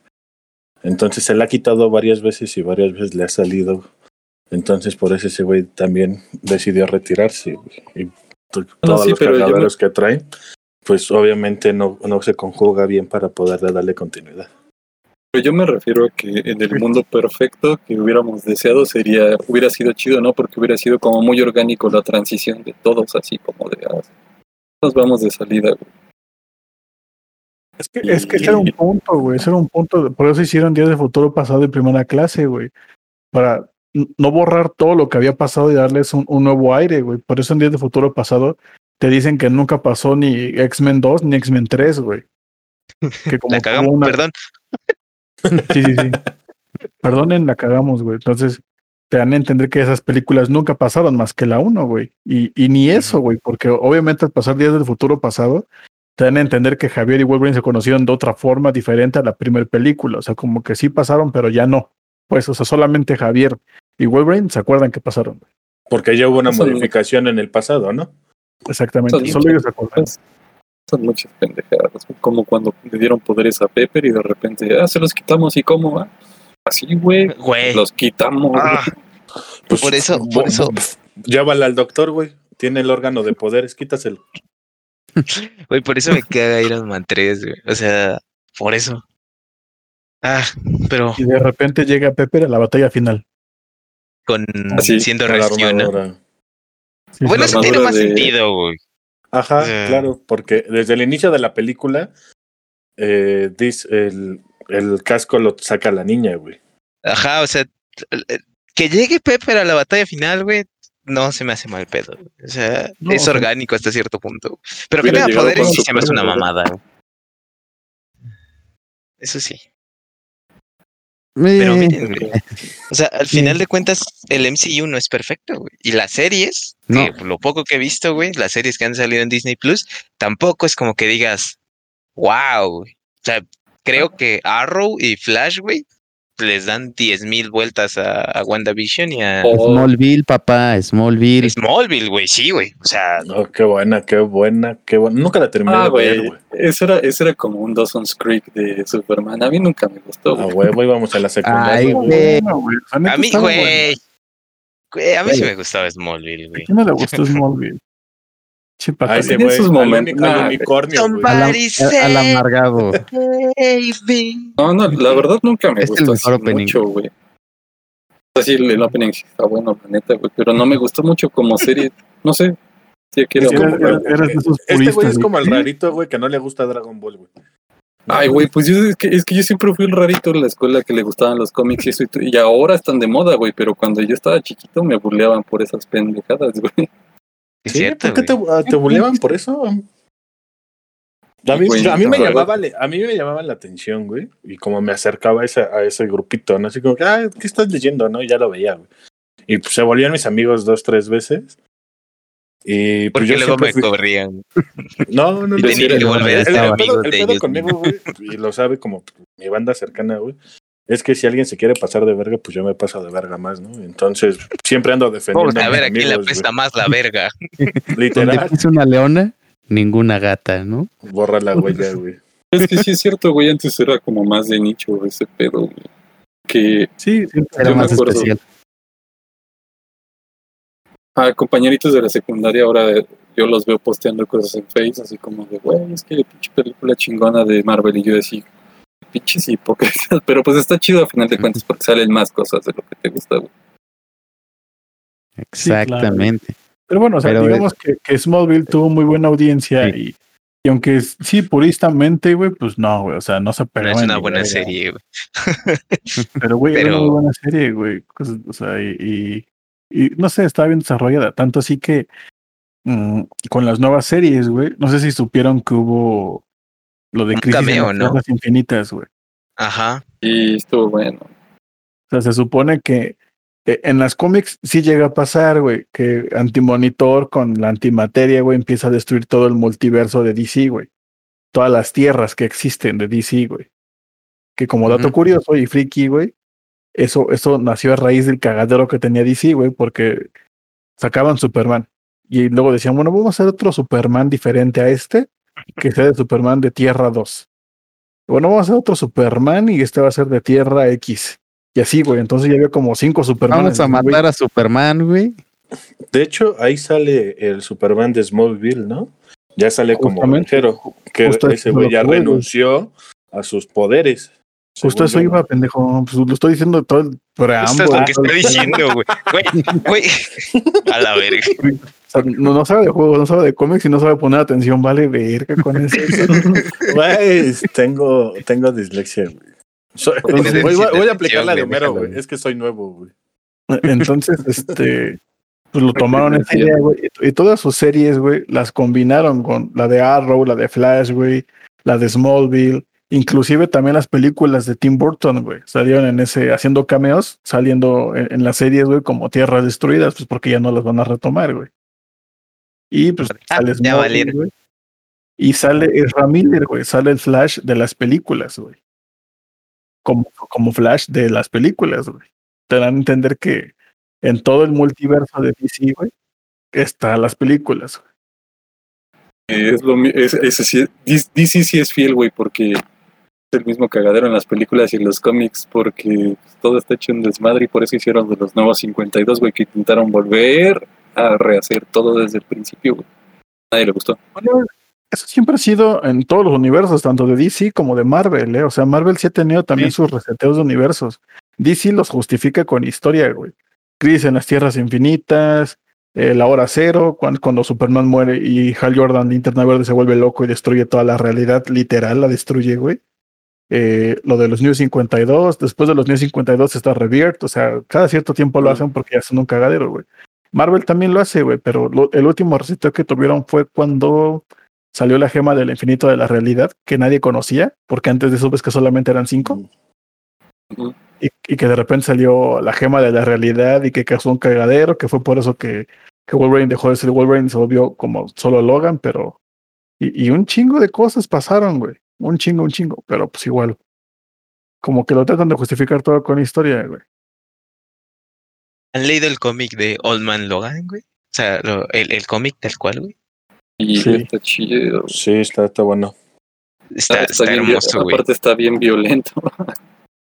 Entonces se la ha quitado varias veces y varias veces le ha salido. Entonces por eso ese güey también decidió retirarse, güey. Y to- todos sí, los pero yo me- que trae, pues obviamente no, no se conjuga bien para poder darle continuidad. Pero yo me refiero a que en el mundo perfecto que hubiéramos deseado sería, hubiera sido chido, ¿no? Porque hubiera sido como muy orgánico la transición de todos, así como de, ah, nos vamos de salida, güey. Es que, es que ese era un punto, güey. Ese era un punto. Por eso hicieron Días de Futuro pasado en primera clase, güey. Para no borrar todo lo que había pasado y darles un, un nuevo aire, güey. Por eso en Días de Futuro pasado te dicen que nunca pasó ni X-Men 2 ni X-Men 3, güey. [LAUGHS] Que como La cagamos, una- perdón. Sí, sí, sí. Perdonen, la cagamos, güey. Entonces, te dan a entender que esas películas nunca pasaron más que la uno, güey. Y, y ni eso, güey, porque obviamente al pasar días del futuro pasado, te dan a entender que Javier y Wolverine se conocieron de otra forma diferente a la primera película. O sea, como que sí pasaron, pero ya no. Pues, o sea, solamente Javier y Wolverine se acuerdan que pasaron. Porque ya hubo una modificación en el pasado, ¿no? Exactamente. Son Solo ellos se acuerdan. Son muchas pendejadas. Como cuando le dieron poderes a Pepper y de repente, ah, se los quitamos y cómo va. Así, güey. Güey. Los quitamos. Ah, Pues, Por eso- por eso- Llévala al doctor, güey. Tiene el órgano de poderes, quítaselo. [LAUGHS] güey, por eso me caga Iron Man 3, güey. O sea, por eso. Ah, pero Y de repente llega Pepper a la batalla final. con Así, siendo Con la rescue, ¿no? armadura. Sí, Bueno, eso tiene más de- sentido, güey. Ajá, claro, porque desde el inicio de la película, eh, dis- el, el casco lo saca la niña, güey. Ajá, o sea, que llegue Pepper a la batalla final, güey, no se me hace mal pedo. güey. O sea, No, es orgánico hasta cierto punto. Pero que tenga poderes sí se me hace una mamada. güey. Eso sí. Eh, Pero miren, güey, o sea, al final de cuentas, el MCU no es perfecto, güey. Y las series, No. que lo poco que he visto, güey, las series que han salido en Disney Plus, tampoco es como que digas, wow. güey". O sea, creo que Arrow y Flash, güey, les dan 10.000 vueltas a, a WandaVision y a O- Smallville, papá, Smallville. Smallville, güey, sí, güey. O sea, Oh, qué buena, qué buena, qué buena. Nunca la terminé Ah, de ver, güey. güey. Eso era, eso era como un Dawson's Creek de Superman. A mí nunca me gustó. A güey. huevo íbamos a la secundaria. Ay, güey. No, a mí, güey. A mí sí me gustaba Smallville, ¿A güey. quién no le gustó [LAUGHS] Smallville? Che, A pataleta. ese Tiene güey, sus al momentos. al unicornio. Al, amargado. baby. No, no, la verdad nunca me Es el gustó mejor así opening. mucho, güey. O sea, sí, el, el opening está bueno, la neta, güey. Pero no me gustó mucho como serie. No sé. Sí, que era Es como- esos Este güey es como el rarito, güey, que no le gusta Dragon Ball, güey. Ay, güey, pues yo, es, que, es que yo siempre fui el rarito en la escuela que le gustaban los cómics y eso. Y, y ahora están de moda, güey. Pero cuando yo estaba chiquito me burleaban por esas pendejadas, güey. Es ¿Sí? cierto, ¿Por qué te, güey. ah, te [LAUGHS] buleaban por eso? A mí, Güey, a mí me llamaba, a mí me llamaba la atención, güey, y como me acercaba a ese, a ese grupito, ¿no? Así como, que, ah, ¿qué estás leyendo? ¿No? Y ya lo veía, güey. Y pues se volvían mis amigos dos, tres veces. Y pues Porque yo luego me fui- corrían. No, no, y no. tenía que volver a ser el, amigo pedo, el de pedo ellos conmigo, güey, y lo sabe como mi banda cercana, güey, es que si alguien se quiere pasar de verga, pues yo me paso de verga más, ¿no? Entonces, siempre ando defendiendo Vamos a ver a quién le apesta más la verga. [LAUGHS] Donde Literal, pise una leona, ninguna gata, ¿no? borra la huella, güey. Es que sí es cierto, güey. Antes era como más de nicho ese pedo, güey. Que Sí. Era más acuerdo. especial. a compañeritos de la secundaria ahora yo los veo posteando cosas en Face, así como de, güey, es que pinche película chingona de Marvel. Y yo decía, pinches hipócritas. Pero pues está chido a final de cuentas porque salen más cosas de lo que te gusta, güey. Exactamente. Pero bueno, o sea, Pero, digamos que, que Smallville tuvo muy buena audiencia Sí. y, y aunque es- sí, puristamente, güey, pues no, güey, o sea, no se No pegó. es una buena serie, güey. [LAUGHS] Pero, güey, era Pero- una muy buena serie, güey. O sea, y, y, y no sé, estaba bien desarrollada. Tanto así que mm, con las nuevas series, güey, no sé si supieron que hubo lo de Crisis cameo, en ¿no? las Tierras Infinitas, güey. Ajá. Y estuvo bueno. O sea, se supone que eh, en las cómics sí llega a pasar, güey, que Antimonitor con la antimateria, güey, empieza a destruir todo el multiverso de DC, güey. Todas las tierras que existen de DC, güey. Que como dato curioso y friki, güey, eso, eso nació a raíz del cagadero que tenía DC, güey, porque sacaban Superman. Y luego decían, bueno, vamos a hacer otro Superman diferente a este, que sea de Superman de Tierra 2. Bueno, vamos a hacer otro Superman y este va a ser de Tierra X. Y así, güey. Entonces ya había como cinco Superman. Vamos a matar a Superman, güey. De hecho, ahí sale el Superman de Smallville, ¿no? Ya sale como Justamente. granjero, que Justo ese güey ya güey. renunció a sus poderes. Justo eso yo, iba, pendejo. Pues lo estoy diciendo todo el Esto preámbulo. es lo que el- diciendo, güey. Güey, güey. [LAUGHS] A la verga. Sea, no, no sabe de juegos, no sabe de cómics y no sabe poner atención. Vale, verga con [LAUGHS] eso. Güey, tengo, tengo dislexia, güey. Soy- voy, a aplicar la de Homero, güey. Es que soy nuevo, güey. Entonces, este, pues lo [LAUGHS] tomaron esa idea, güey. Y, y todas sus series, güey, las combinaron con la de Arrow, la de Flash, güey, la de Smallville. Inclusive también las películas de Tim Burton, güey, salieron en ese, haciendo cameos, saliendo en, en las series, güey, como Tierras Destruidas, pues porque ya no las van a retomar, güey. Y pues Ah, sale ya Smallville, valieron. güey. Y sale Ezra Miller, güey. Sale el Flash de las películas, güey. Como, como Flash de las películas, güey. Te dan a entender que en todo el multiverso de DC, güey, están las películas. güey. Es lo, es- ese sí- DC sí es fiel, güey, porque es el mismo cagadero en las películas y en los cómics, porque todo está hecho en desmadre y por eso hicieron de los nuevos 52, güey, que intentaron volver a rehacer todo desde el principio, güey. Nadie le gustó. Bueno, eso siempre ha sido en todos los universos, tanto de DC como de Marvel, ¿eh? O sea, Marvel sí ha tenido también Sí. sus reseteos de universos. DC los justifica con historia, güey. Crisis en las Tierras Infinitas, eh, la hora cero, cuando, cuando Superman muere y Hal Jordan, Linterna Verde, se vuelve loco y destruye toda la realidad, literal, la destruye, güey. Eh, lo de los New 52, después de los New 52 está Rebirth, o sea, cada cierto tiempo lo Mm. hacen porque ya son un cagadero, güey. Marvel también lo hace, güey, pero lo- el último reseteo que tuvieron fue cuando salió la gema del infinito de la realidad, que nadie conocía, porque antes de eso ves que solamente eran cinco, y, y que de repente salió la gema de la realidad y que causó un cagadero, que fue por eso que, que Wolverine dejó de ser Wolverine y se volvió como solo Logan, pero... Y, y un chingo de cosas pasaron, güey. Un chingo, un chingo, pero pues igual. Como que lo tratan de justificar todo con historia, güey. ¿Han leído el cómic de Old Man Logan, güey? O sea, lo- el, el cómic tal cual, güey. Y Sí. está chido. Sí, está, está bueno. Está, está bien, hermoso, güey. aparte está bien violento.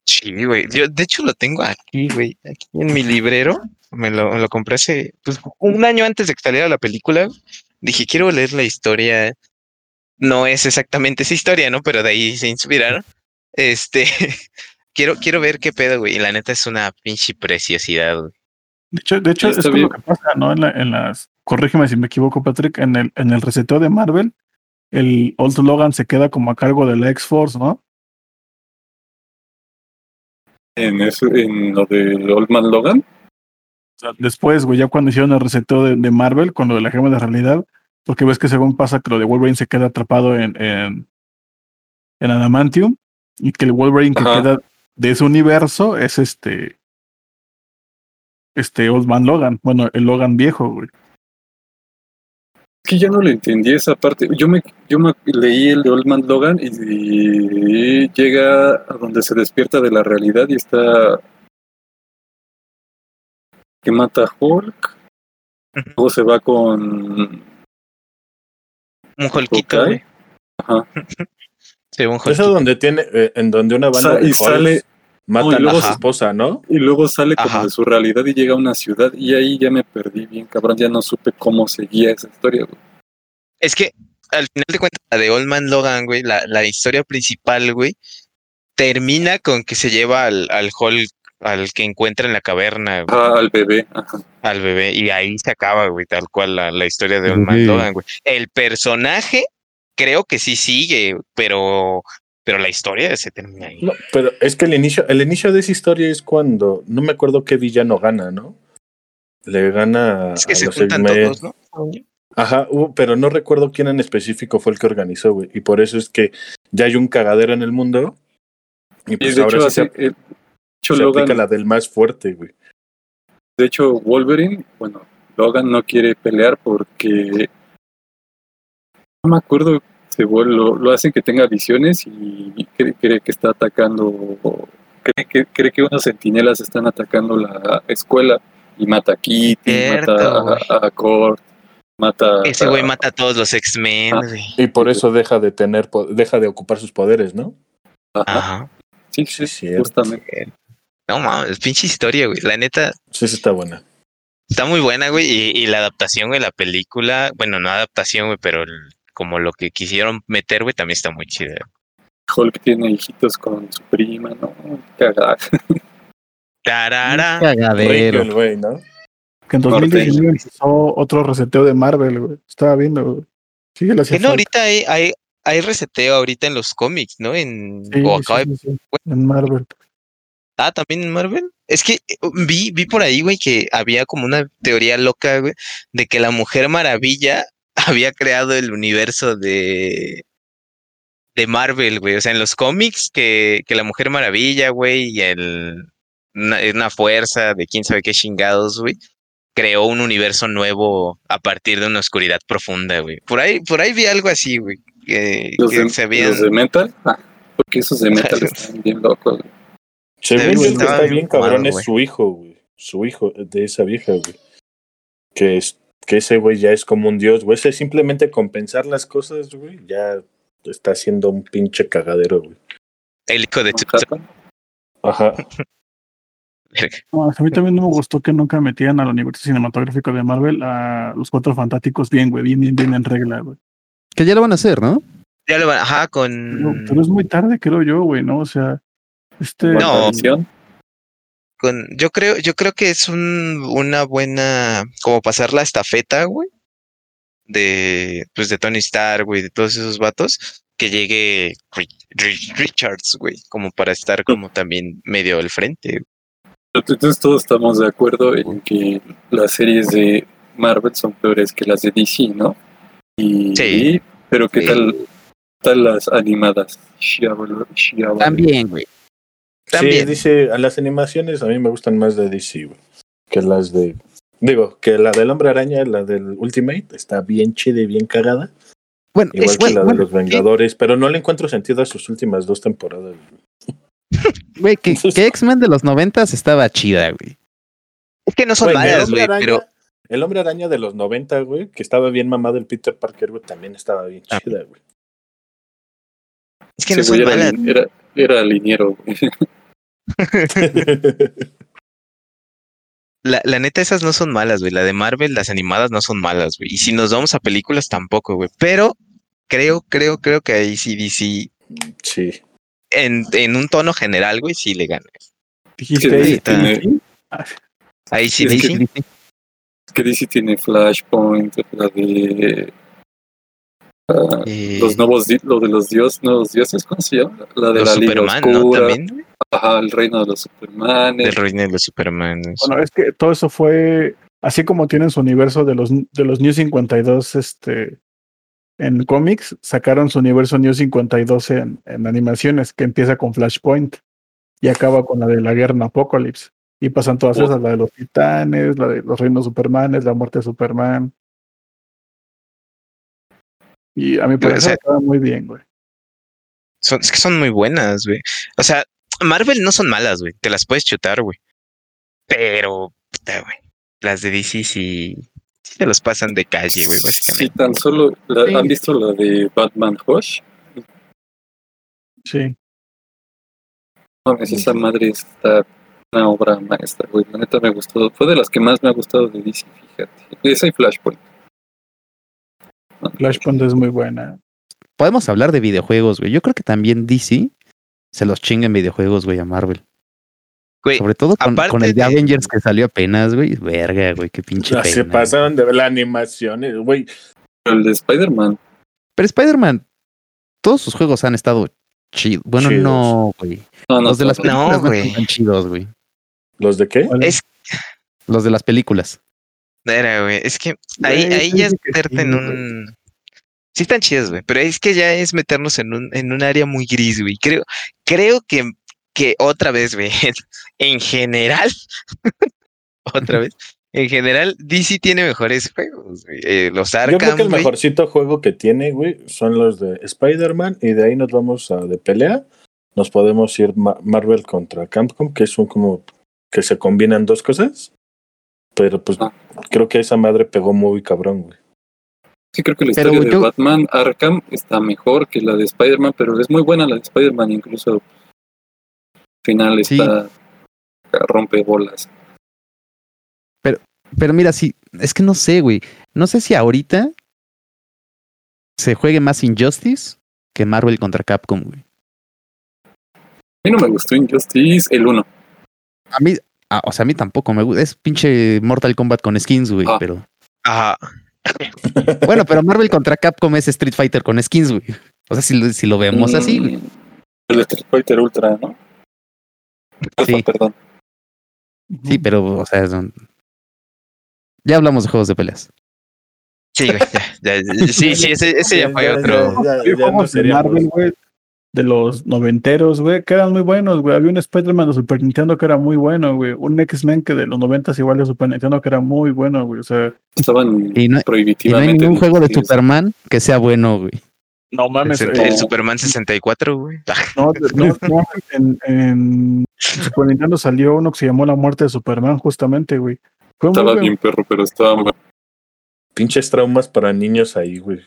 Sí, güey. Yo, de hecho, lo tengo aquí, güey. Aquí en mi librero. Me lo, me lo compré hace pues, un año antes de que saliera la película. Dije, quiero leer la historia. No es exactamente esa historia, ¿no? Pero de ahí se inspiraron. Este, [LAUGHS] quiero, quiero ver qué pedo, güey. Y la neta es una pinche preciosidad, güey. De hecho, de hecho esto es lo que pasa, ¿no? En, la- en las, corrígeme si me equivoco, Patrick, en el, en el reseteo de Marvel, el Old Logan se queda como a cargo de la X-Force, ¿no? En, eso, en lo de Old Man Logan. O sea, después, güey, ya cuando hicieron el reseteo de, de Marvel con lo de la gema de realidad, porque ves que según pasa que lo de Wolverine se queda atrapado en, en, en Adamantium y que el Wolverine que queda de ese universo es este este Old Man Logan, bueno, el Logan viejo, güey. Es que yo no le entendí esa parte. Yo me, yo me leí el de Old Man Logan y, y llega a donde se despierta de la realidad y está que mata a Hulk. Luego se va con Un holquito, Ok. güey. Ajá. [LAUGHS] Sí, un Eso holquito. donde tiene, eh, en donde una banda Sa- de y sale- matan no, y luego a su esposa, ¿no? y luego sale como Ajá. de su realidad y llega a una ciudad y ahí ya me perdí bien, cabrón, ya no supe cómo seguía esa historia. güey. Es que al final de cuentas, la de Old Man Logan, güey, la, la historia principal, güey, termina con que se lleva al, al Hulk, al que encuentra en la caverna, güey, Ah, al bebé. Ajá. al bebé, y ahí se acaba, güey, tal cual la, la historia de Old Man. Logan, güey. El personaje, creo que sí sigue, pero, pero la historia se termina ahí. No, pero es que el inicio, el inicio de esa historia es cuando, no me acuerdo qué villano gana, ¿no? Le gana es que a se los juntan X-Men. todos, ¿no? Ajá, hubo- pero no recuerdo quién en específico fue el que organizó, güey. Y por eso es que ya hay un cagadero en el mundo. Y Y pues de ahora hecho, sí se, eh, de hecho, se Logan, aplica la del más fuerte, güey. de hecho, Wolverine, bueno, Logan no quiere pelear porque no me acuerdo, se vuelve, lo, lo hacen que tenga visiones y cree, cree que está atacando, cree que, cree que unos centinelas están atacando la escuela y mata a Kitty, Cierto, mata güey. a, a Kurt, mata Ese güey mata a todos los X-Men, Ah. güey. Y por eso deja de tener, deja de ocupar sus poderes, ¿no? Ajá, Ajá. sí, Sí, cierto. justamente. No mames, pinche historia, güey. La neta, Sí, sí está buena. Está muy buena, güey, y, y la adaptación de la película, bueno, no adaptación, güey, pero el- como lo que quisieron meter, güey, también está muy chida. Hulk tiene hijitos con su prima, ¿no? Cagada. Tarara. Cagadero. güey, ¿no? Que en Norte. 2019 empezó otro reseteo de Marvel, güey. Estaba viendo, güey. Sí, no, falta. ahorita hay, hay, hay reseteo ahorita en los cómics, ¿no? En, Sí, o sí, acaba de- sí, sí, En Marvel. Ah, también en Marvel. Es que eh, vi, vi por ahí, güey, que había como una teoría loca, güey, de que la Mujer Maravilla [LAUGHS] había creado el universo de de Marvel, güey. O sea, en los cómics que, que la Mujer Maravilla, güey, y el una, una fuerza de quién sabe qué chingados, güey. creó un universo nuevo a partir de una oscuridad profunda, güey. Por ahí, por ahí vi algo así, güey. Que, Los, que de, se habían. los de Metal, ah, porque esos de Metal [LAUGHS] están bien locos. güey. El que está bien cabrón es su hijo, güey. Su hijo de esa vieja, güey. Que, es, que ese güey ya es como un dios, güey. Ese simplemente compensar las cosas, güey, ya está haciendo un pinche cagadero, güey. El hijo de. Ajá. Verga. No, a mí también no me gustó que nunca metían al universo cinematográfico de Marvel a los cuatro fantásticos bien, güey, bien, bien, bien en regla, güey. Que ya lo van a hacer, ¿no? Ya lo van, ajá, Pero, con, pero es muy tarde, creo yo, güey, ¿no? O sea, este. No. Con, yo creo, yo creo que es un, una buena, como pasar la estafeta, güey, de, pues de Tony Stark, güey, de todos esos vatos, que llegue Ri- Ri- Richards, güey, como para estar como también medio al frente. Entonces todos estamos de acuerdo en que las series de Marvel son peores que las de DC, ¿no? Y, Sí. pero ¿qué Sí. tal, tal las animadas? También, güey. También. Sí, dice, a las animaciones a mí me gustan más de DC, güey. Que las de. Digo, que la del Hombre Araña, la del Ultimate, está bien chida y bien cagada. Bueno, Igual es, que la de bueno, los Vengadores, pero no le encuentro sentido a sus últimas dos temporadas. güey. [LAUGHS] güey, que, que X-Men de los noventas estaba chida, güey. Es que no son malas, güey, pero el Hombre Araña de los 90, güey, que estaba bien mamado el Peter Parker, güey, también estaba bien Ah. chida, güey. es que Sí, no son güey, era, malas. era, era liniero. güey. [LAUGHS] La, la neta, esas no son malas, güey. La de Marvel, las animadas no son malas, güey. Y si nos vamos a películas, tampoco, güey. Pero creo, creo, creo que ahí sí DC, sí. en, en un tono general, güey, sí le gana. Dijiste ahí. Ahí sí, Es DC. que- Es que DC tiene Flashpoint, la de eh, los nuevos, di- lo de los dios, nuevos dioses, ¿cómo se llama? La de los la Liga Superman, ¿no? Oscura, También, ajá, el reino de los Supermanes. Del reino de los Supermanes. Bueno, es que todo eso fue así como tienen su universo de los de los New 52 este en cómics, sacaron su universo New 52 en, en animaciones que empieza con Flashpoint y acaba con la de la guerra en Apocalypse. Y pasan todas Oh. esas, la de los titanes, la de los reinos Supermanes, la muerte de Superman. Y a mi O parecer sea, estaba muy bien, güey. Son, es que son muy buenas, güey. O sea, Marvel no son malas, güey. Te las puedes chutar, güey. Pero, puta, güey. Las de DC sí, sí te los pasan de calle, güey, Si básicamente. tan solo la- Sí. han visto la de Batman Hush, Sí. mames, esa madre está una obra maestra, güey. La neta me gustó. Fue de las que más me ha gustado de DC, fíjate. Esa y Flashpoint. Flashpoint es muy buena. Podemos hablar de videojuegos, güey. Yo creo que también DC se los chinga en videojuegos, güey, a Marvel. Güey, Sobre todo con, el de de- Avengers que salió apenas, güey. Verga, güey, qué pinche pena. se güey. pasaron de la animación, güey. El de Spider-Man, Pero Spider-Man, todos sus juegos han estado chidos. Bueno, Chidos. no, güey. no, no, Los de las no, películas no, güey. están chidos, güey. ¿Los de qué? ¿Cuál Es- Los de las películas. Era, güey. Es que ahí, ahí ya es meterte en un. Sí están chidas, güey. Pero es que ya es meternos en un, en un área muy gris, güey. Creo, creo que, que otra vez, güey. [LAUGHS] En general. [LAUGHS] otra vez. En general, DC tiene mejores juegos. Eh, los Yo Arkham, creo que el güey. mejorcito juego que tiene, güey, son los de Spider-Man y de ahí nos vamos a de pelea. Nos podemos ir Ma- Marvel contra Capcom, que es un como que se combinan dos cosas. Pero pues Ah. creo que esa madre pegó muy cabrón, güey. Sí, creo que la Pero historia de yo- Batman Arkham está mejor que la de Spider-Man, pero es muy buena la de Spider-Man, incluso al final Sí. está rompe bolas. Pero mira, sí, es que no sé, güey. No sé si ahorita se juegue más Injustice que Marvel contra Capcom, güey. A mí no me gustó Injustice el 1. A mí, ah, o sea, a mí tampoco me gusta. Es pinche Mortal Kombat con skins, güey, Ah. pero. Ajá. [LAUGHS] Bueno, pero Marvel contra Capcom es Street Fighter con skins, güey. O sea, si lo, si lo vemos así, güey. Mm, El Street Fighter Ultra, ¿no? Alpha, Sí. perdón. Sí, pero, o sea, son- ya hablamos de juegos de peleas. Sí, güey. ya, ya, ya. sí, sí, ese, ese ya fue otro. ya, ya, no Marvel, güey, de los noventeros, güey, que eran muy buenos, güey. Había un Spider-Man de Super Nintendo que era muy bueno, güey. Un X-Men que de los noventas igual de Super Nintendo que era muy bueno, güey. O sea, Estaban Y no- Y no hay prohibitivamente. ningún juego de. Superman que sea bueno, güey. no mames. el, el Superman 64, güey. [LAUGHS] No, no, no, en, en Super Nintendo salió uno que se llamó La Muerte de Superman, justamente, güey. Estaba bien perro, pero estaba mal. Pinches traumas para niños ahí, güey.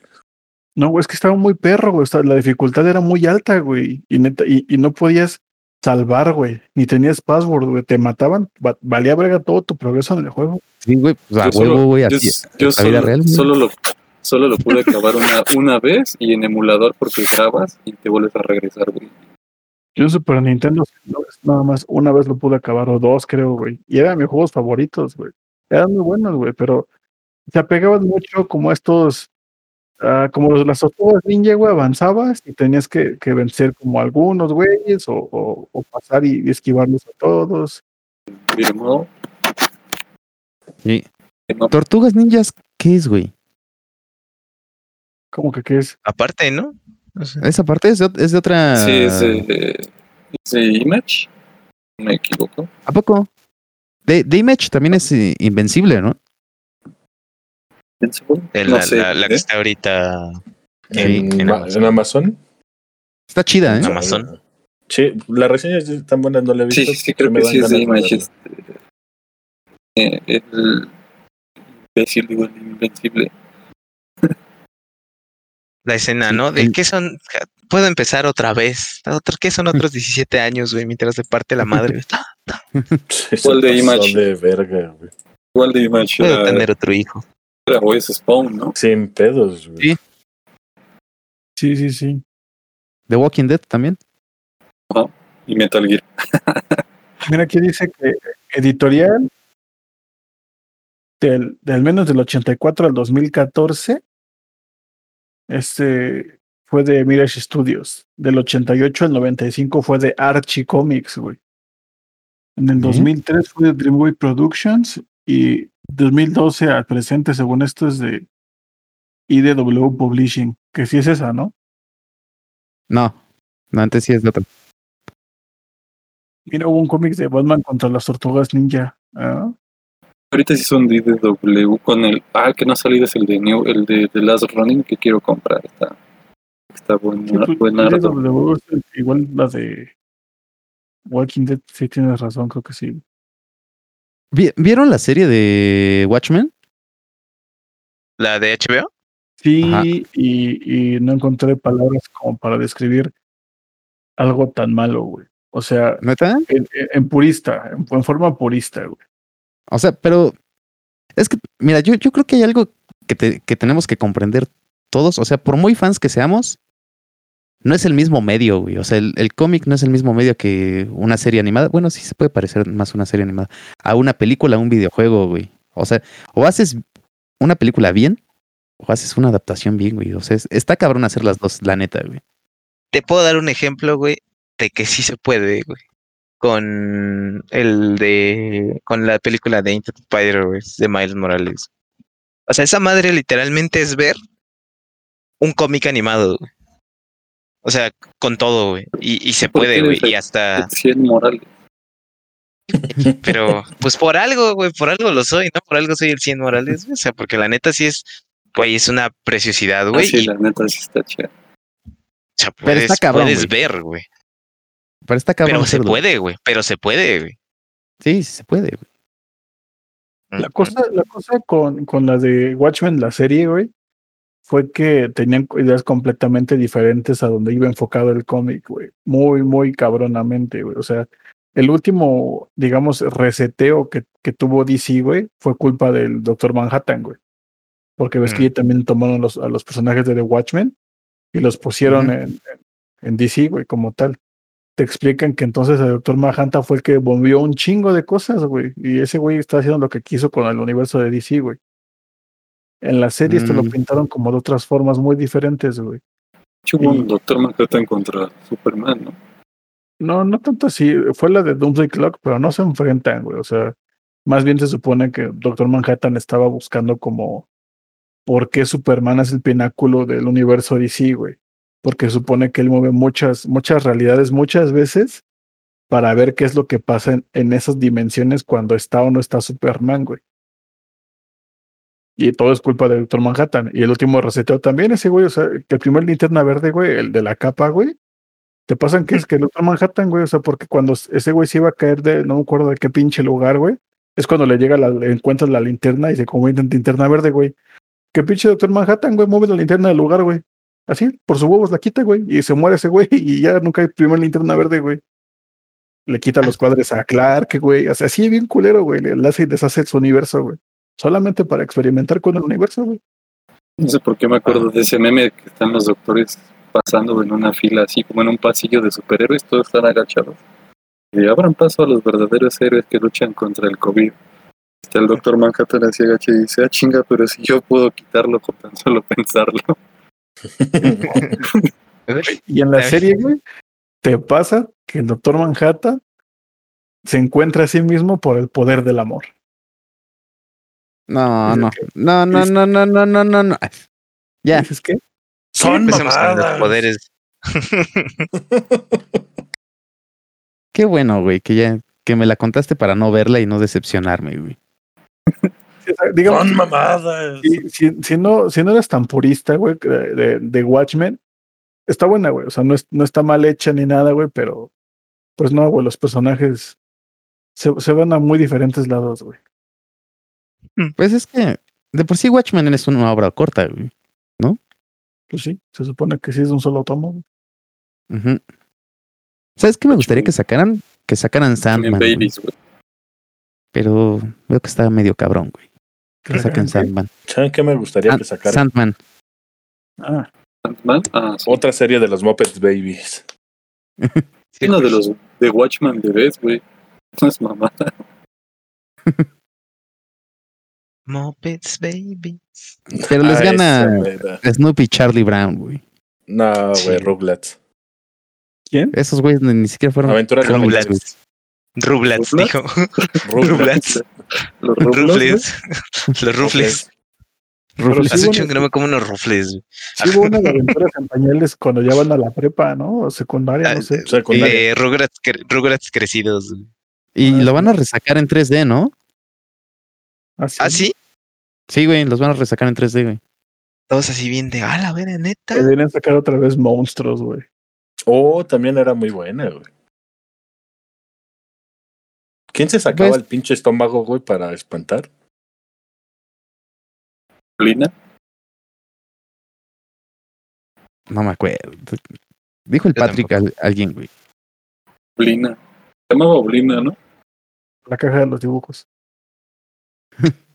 No, güey, es que estaba muy perro, güey. Estaba- La dificultad era muy alta, güey. Y, neta, y, y no podías salvar, güey. Ni tenías password, güey. Te mataban. va- valía verga todo tu progreso en el juego. Sí, güey, pues a Yo solo- huevo, güey, yo, así. yo la vida solo, real, solo lo, solo lo pude acabar una, una vez y en emulador porque grabas y te vuelves a regresar, güey. Yo en Super Nintendo nada más una vez lo pude acabar, o dos, creo, güey. Y eran mis juegos favoritos, güey. Eran muy buenos, güey, pero se apegaban mucho como a estos, ah, como los, las tortugas ninja, güey, avanzabas y tenías que, que vencer como algunos güeyes o, o, o pasar y, y esquivarlos a todos. Sí. Tortugas ninjas, ¿qué es, güey? Como que qué es. Aparte, ¿no? Esa parte es de, es de otra. sí, es de, es de Image. Me equivoco. ¿A poco? De, de Image también es eh, invencible, ¿no? El- No la, sé, la- la que ¿eh? está ahorita en, en Ma- Amazon. en Amazon. Está chida, ¿eh? Amazon. Sí, las reseñas están buenas, no la he visto. Sí, sí, creo que dan sí es de Image. este, eh, el imbécil, digo, el invencible. La escena, ¿no? De qué son. Puedo empezar otra vez. ¿Qué son otros [LAUGHS] 17 años, güey? Mientras se parte la madre. [LAUGHS] ¿Cuál [LAUGHS] de pasó Image? de verga, güey. Igual de Image Puedo tener otro hijo. Era es Spawn, ¿no? Sin pedos, güey. Sí. Sí, sí, sí. The Walking Dead también. Y Metal Gear. Mira, aquí dice que editorial del, de al menos del 84 al 2014 este fue de Mirage Studios. Del 88 al 95 fue de Archie Comics, güey. En el Ujú. 2003 fue de Dreamway Productions y 2012 al presente, según esto, es de IDW Publishing, que sí es esa, ¿no? No. No, antes sí es de otra. Mira, hubo un cómic de Batman contra las tortugas ninja. ¿ah? Ahorita sí son de DW con el. Ah, el que no ha salido es el de New, el de The Last Running que quiero comprar. Está, está bueno, Sí, pues. IDW igual la de Walking Dead, sí tienes razón, creo que sí. Vi- ¿Vieron la serie de Watchmen? La de HBO. Sí, y, y no encontré palabras como para describir algo tan malo, güey. O sea, ¿Neta? en, en- en purista, en, en forma purista, güey. O sea, pero es que, mira, yo, yo creo que hay algo que, te- que tenemos que comprender todos. O sea, por muy fans que seamos, no es el mismo medio, güey. O sea, el, el cómic no es el mismo medio que una serie animada. Bueno, sí se puede parecer más una serie animada a una película, a un videojuego, güey. O sea, o haces una película bien o haces una adaptación bien, güey. O sea, es- está cabrón hacer las dos, la neta, güey. Te puedo dar un ejemplo, güey, de que sí se puede, güey. Con el de. Con la película de Into Spider-Verse de Miles Morales. O sea, esa madre literalmente es ver un cómic animado, güey. O sea, con todo, güey. Y, y se ¿Por puede, güey. Y hasta. 100 Morales. [LAUGHS] Pero, pues por algo, güey, por algo lo soy, ¿no? Por algo soy el 100 Morales, güey. O sea, porque la neta sí es, güey, es una preciosidad, Ah, güey. sí, y, la neta sí está chida. o sea, Pero está puedes, cabrón, puedes ver, güey. Pero está cabrón. Pero se puede, güey. Pero se puede, güey. Sí, sí se puede, güey. La cosa, la cosa con, con la de Watchmen, la serie, güey, fue que tenían ideas completamente diferentes a donde iba enfocado el cómic, güey. Muy, muy cabronamente, güey. O sea, el último, digamos, reseteo que, que tuvo DC, güey, fue culpa del Doctor Manhattan, güey. Porque ves que Mm. también tomaron los, a los personajes de The Watchmen y los pusieron en, en, DC, güey, como tal. Te explican que entonces el Doctor Manhattan fue el que bombeó un chingo de cosas, güey. Y ese güey está haciendo lo que quiso con el universo de DC, güey. En la serie esto lo Mm. pintaron como de otras formas muy diferentes, güey. Hubo un Doctor Manhattan contra Superman, ¿no? No, no tanto así. Fue la de Doomsday Clock, pero no se enfrentan, güey. O sea, más bien se supone que Doctor Manhattan estaba buscando como por qué Superman es el pináculo del universo DC, güey. porque supone que él mueve muchas, muchas realidades muchas veces para ver qué es lo que pasa en, en esas dimensiones cuando está o no está Superman, güey. Y todo es culpa de Doctor Manhattan. Y el último reseteo también, ese güey, o sea, que el primer linterna verde, güey, el de la capa, güey, te pasan que es que el Doctor Manhattan, güey, o sea, porque cuando ese güey se iba a caer de, no me acuerdo de qué pinche lugar, güey, es cuando le llega la, le la linterna y se convierte en linterna verde, güey. Que pinche Doctor Manhattan, güey, mueve la linterna del lugar, güey. Así, por sus huevos la quita, güey, y se muere ese güey, [LAUGHS] y ya nunca hay primer linterna verde, güey. Le quita los cuadres a Clark, güey. O sea, así bien culero, güey. Le hace y deshace su universo, güey. Solamente para experimentar con el universo, güey. No sé por qué me acuerdo de ese meme que están los doctores pasando en una fila así como en un pasillo de superhéroes, todos están agachados. Y abran paso a los verdaderos héroes que luchan contra el COVID. Está el doctor Manhattan así agacha y dice, ah chinga, pero si yo puedo quitarlo con tan solo pensarlo. [LAUGHS] Y en la serie, güey, te pasa que el doctor Manhattan se encuentra a sí mismo por el poder del amor. No, no. que- No, no, es- no, no, no, no, no, no. Ya. ¿Dices qué? Son Empecemos con los mamadas. poderes. [LAUGHS] Qué bueno, güey, que ya que me la contaste para no verla y no decepcionarme, güey. Digamos, Son mamadas. si, si, si no, si no eres tan purista, güey, de, de, de Watchmen, está buena, güey. O sea, no, es, no está mal hecha ni nada, güey, pero pues no, güey, los personajes se, se van a muy diferentes lados, güey. Pues es que de por sí Watchmen es una obra corta, güey. Pues sí, se supone que sí es un solo tomo. ¿Sabes qué me gustaría que sacaran? Que sacaran Sandman. Baileys, güey. Pero veo que está medio cabrón, güey. Que saquen ¿Qué? Sandman. ¿Saben qué me gustaría que sacaran? Sandman. Ah, Ant-Man, ah, sí. Otra serie de los Muppets Babies. Sí, Uno de los de Watchman bebés, güey. No es mamá. Muppets, baby. Pero les Ah, gana. Snoopy Charlie Brown, güey. No, Sí. güey, Rugrats. ¿Quién? Esos güeyes ni, ni siquiera fueron Aventuras. Rublats. Rublats, ¿Rublats? dijo. [LAUGHS] Rugrats. Los. Rufles. Los rufles. Rufles. sí, Hace chingo que no me como unos rufles. güey. sí hubo una de aventuras en pañales cuando ya van a la prepa, ¿no? O secundaria, no sé. Secundaria. Eh, Rugrats, cre- Rugrats crecidos. güey. Y lo van a resacar en 3D, ¿no? Así. ¿Ah, sí? Sí, güey, los van a resacar en 3D, güey. Todos así bien de, ah, la vera, neta. Deberían sacar otra vez monstruos, güey. Oh, también era muy buena, güey. ¿Quién se sacaba Pues- el pinche estómago, güey, para espantar? Lina. No me acuerdo. Dijo el Yo Patrick al- alguien, güey. Oblina. Se llamaba Oblina, ¿no? La caja de los dibujos. [LAUGHS]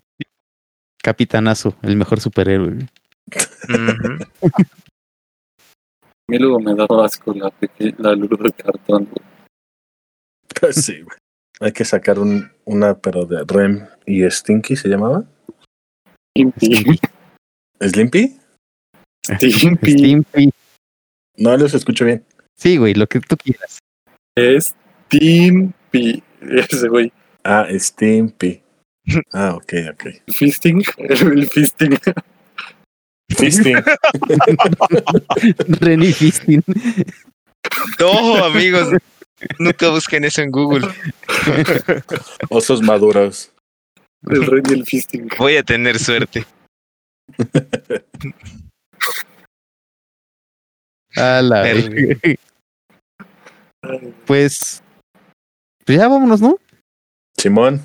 Capitanazo, el mejor superhéroe. A mí luego me daba asco la, la luz de cartón. güey. [LAUGHS] sí, güey. Hay que sacar un, una, pero de Rem y Stinky, ¿se llamaba? Stimpy. ¿Slimpy? Stimpy. Stimpy. No los escucho bien. Sí, güey, lo que tú quieras. Es Stimpy. Ese güey. Ah, Stimpy. [LAUGHS] Ah, ok, ok. El fisting. [LAUGHS] El fisting. Fisting. Renny Fistin. No, amigos. Nunca busquen eso en Google. Osos maduros. El rey del fisting. Voy a tener suerte. A la verga. Pues. Pues ya vámonos, ¿no? Simón,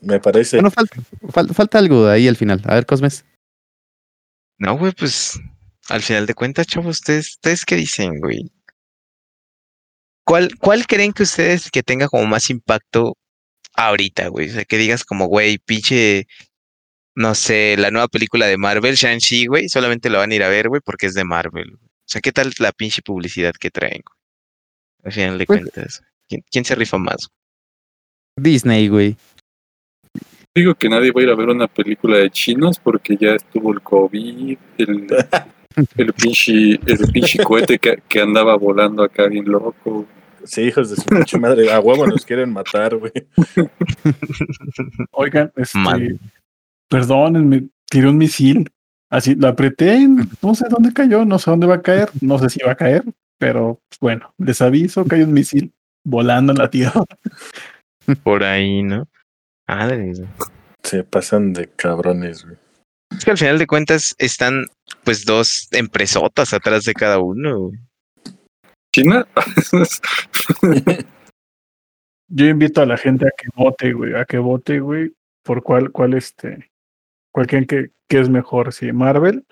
me parece. Bueno, falta, fal- falta algo ahí al final. A ver, Cosmes. No, güey, pues al final de cuentas, chavos, ustedes, ustedes qué dicen, güey. ¿Cuál, ¿Cuál creen que ustedes que tenga como más impacto ahorita, güey? O sea, que digas como, güey, pinche, no sé, la nueva película de Marvel, Shang-Chi, güey, solamente lo van a ir a ver, güey, porque es de Marvel. güey. O sea, ¿qué tal la pinche publicidad que traen, güey? Al final de Pues- cuentas, ¿quién, quién se rifa más? Disney, güey. Digo que nadie va a ir a ver una película de chinos porque ya estuvo el COVID, el, [LAUGHS] el pinche, el pinche cohete que, que andaba volando acá bien loco. Sí, hijos de su pinche madre. A huevo nos quieren matar, güey. Oigan, este, perdón, me tiré un misil. Así lo apreté, no sé dónde cayó, no sé dónde va a caer, no sé si va a caer, pero pues, bueno, les aviso que hay un misil volando en la tierra. Por ahí, ¿no? Madre, güey. Se pasan de cabrones, güey. Es que al final de cuentas están pues dos empresotas atrás de cada uno, güey. China. [LAUGHS] Yo invito a la gente a que vote, güey, a que vote, güey, por cuál, cuál este, cuál creen que, que es mejor, si Marvel,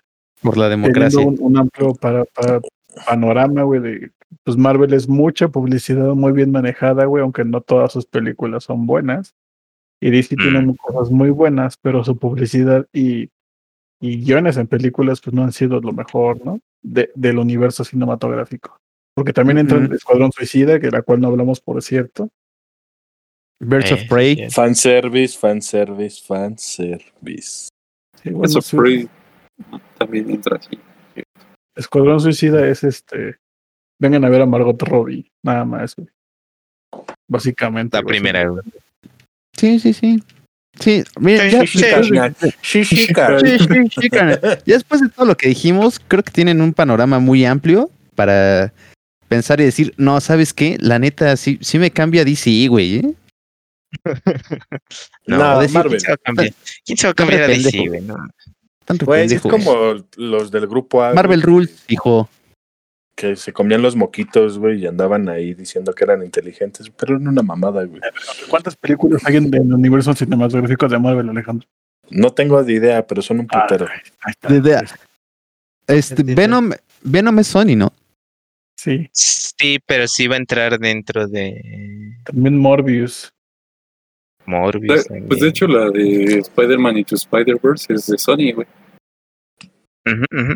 Por la democracia. un, un amplio para, para- panorama, güey, de, pues Marvel es mucha publicidad muy bien manejada, güey, aunque no todas sus películas son buenas. Y DC tiene Mm. cosas muy buenas, pero su publicidad y, y guiones en películas, pues no han sido lo mejor, ¿no? De, del universo cinematográfico. Porque también entra el Ujú. Escuadrón Suicida, que la cual no hablamos, por cierto. Birds of Eh, Prey. sí, Fanservice, fanservice, fanservice. Sí, bueno, también entra aquí. Escuadrón Suicida es este. Vengan a ver a Margot Robbie, nada más, güey. Básicamente. La primera. Sí, sí, sí. Sí, miren, ya, Sí, sí, [LAUGHS] [LAUGHS] ya- Sí, después de todo lo que dijimos, creo que tienen un panorama muy amplio para pensar y decir, no, ¿sabes qué? La neta, sí, sí me cambia DC, güey, ¿eh? [LAUGHS] No, No, decir, Marvel. ¿quién se va a cambiar? ¿Quién se va a cambiar a. DC, güey? No. Tanto Güey, es como los del grupo A. Marvel Rules, hijo. Que se comían los moquitos, güey, y andaban ahí diciendo que eran inteligentes, pero era una mamada, güey. ¿Cuántas películas hay en el universo cinematográfico de Marvel, Alejandro? No tengo de idea, pero son un Ah, putero. ahí está. De- de- Este, Venom, Venom es Sony, ¿no? Sí, Sí, pero sí va a entrar dentro de también Morbius. Morbius. De- pues de hecho la de Spider-Man Into Spider-Verse es de Sony, güey. Uh,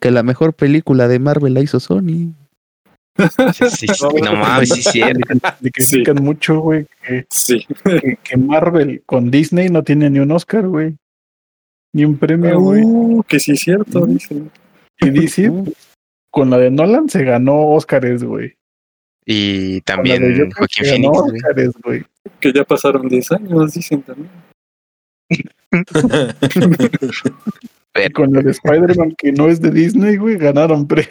que la mejor película de Marvel la hizo Sony. Sí, sí, no mames, sí es cierto. Le critican mucho, güey, que, Sí. que- que Marvel con Disney no tiene ni un Oscar, güey. Ni un premio, güey. Uh, que sí es cierto, dicen. Y DC, con la de Nolan, se ganó Oscars, güey. Y Con la de también Joker Joaquín se ganó Phoenix. Óscares, güey. Que ya pasaron 10 años, dicen también. [LAUGHS] Y con de [LAUGHS] Spider-Man, que no es de Disney, güey, ganaron premio.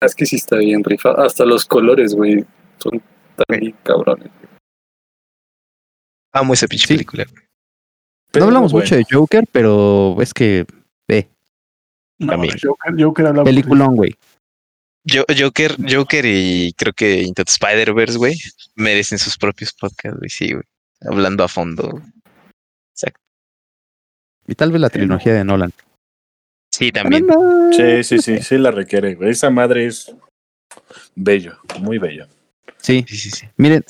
Es que sí está bien rifado. Hasta los colores, güey, son también cabrones. Amo esa pinche Sí. película. No hablamos bueno. mucho de Joker, pero es que No, También. Joker, Joker sí. peliculón, güey. Yo, Joker, Joker y creo que Into Spider-Verse, güey, merecen sus propios podcasts, güey, sí, güey. Hablando a fondo. güey. Y tal vez la trilogía de Nolan. Sí, también. Sí, sí, sí, sí la requiere. Esa madre es bello, muy bello. Sí, Sí, sí, sí. miren,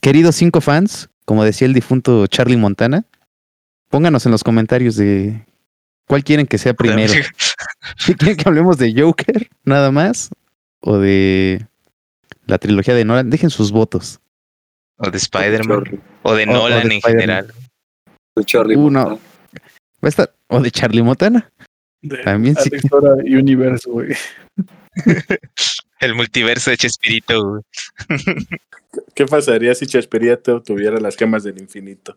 queridos cinco fans, como decía el difunto Charlie Montana, pónganos en los comentarios de cuál quieren que sea primero. Si [LAUGHS] quieren que hablemos de Joker, nada más, o de la trilogía de Nolan, dejen sus votos. O de Spider-Man. O de O- o Nolan de en general. de Charlie. Uh, no. Montana. Va a estar, o de Charlie Montana. De También sí. Dora Universe, güey. [LAUGHS] El multiverso de Chespirito, güey. [LAUGHS] ¿Qué pasaría si Chespirito tuviera las gemas del infinito?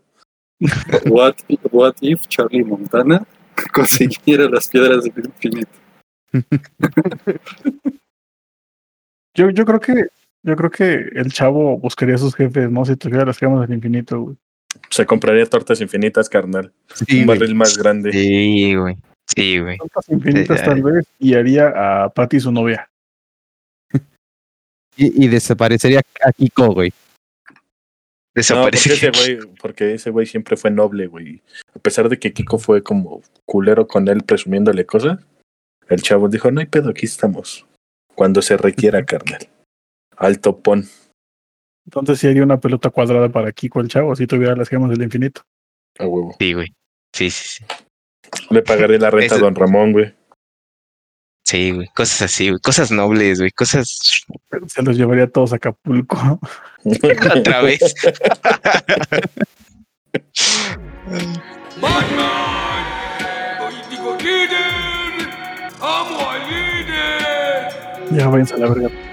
What, what if Charlie Montana [LAUGHS] consiguiera las piedras del infinito? Yo, yo creo que yo creo que el chavo buscaría a sus jefes, ¿no? Si tuviera las gemas del infinito, güey. Se compraría tortas infinitas, carnal. Sí, un güey. barril más grande. Sí, güey. Sí, güey. Tortas infinitas Sí, tal vez, y haría a Patty su novia. [LAUGHS] Y, y desaparecería a Kiko, güey. No, porque ese güey, porque ese güey siempre fue noble, güey. A pesar de que Kiko fue como culero con él presumiéndole cosas, el chavo dijo, no hay pedo, aquí estamos. Cuando se requiera, [LAUGHS] carnal. Alto pon. Entonces sí haría una pelota cuadrada para Kiko el chavo si tuviera las gemas del infinito. A huevo. Sí, güey. Sí, sí, sí. Le pagaré la renta a don Ramón, güey. Sí, güey. Cosas así, güey. Cosas nobles, güey. Cosas Se los llevaría a todos a Acapulco. [LAUGHS] otra vez. ¡Batman! ¡Político líder! ¡Amo al líder! ya váyanse a la verga.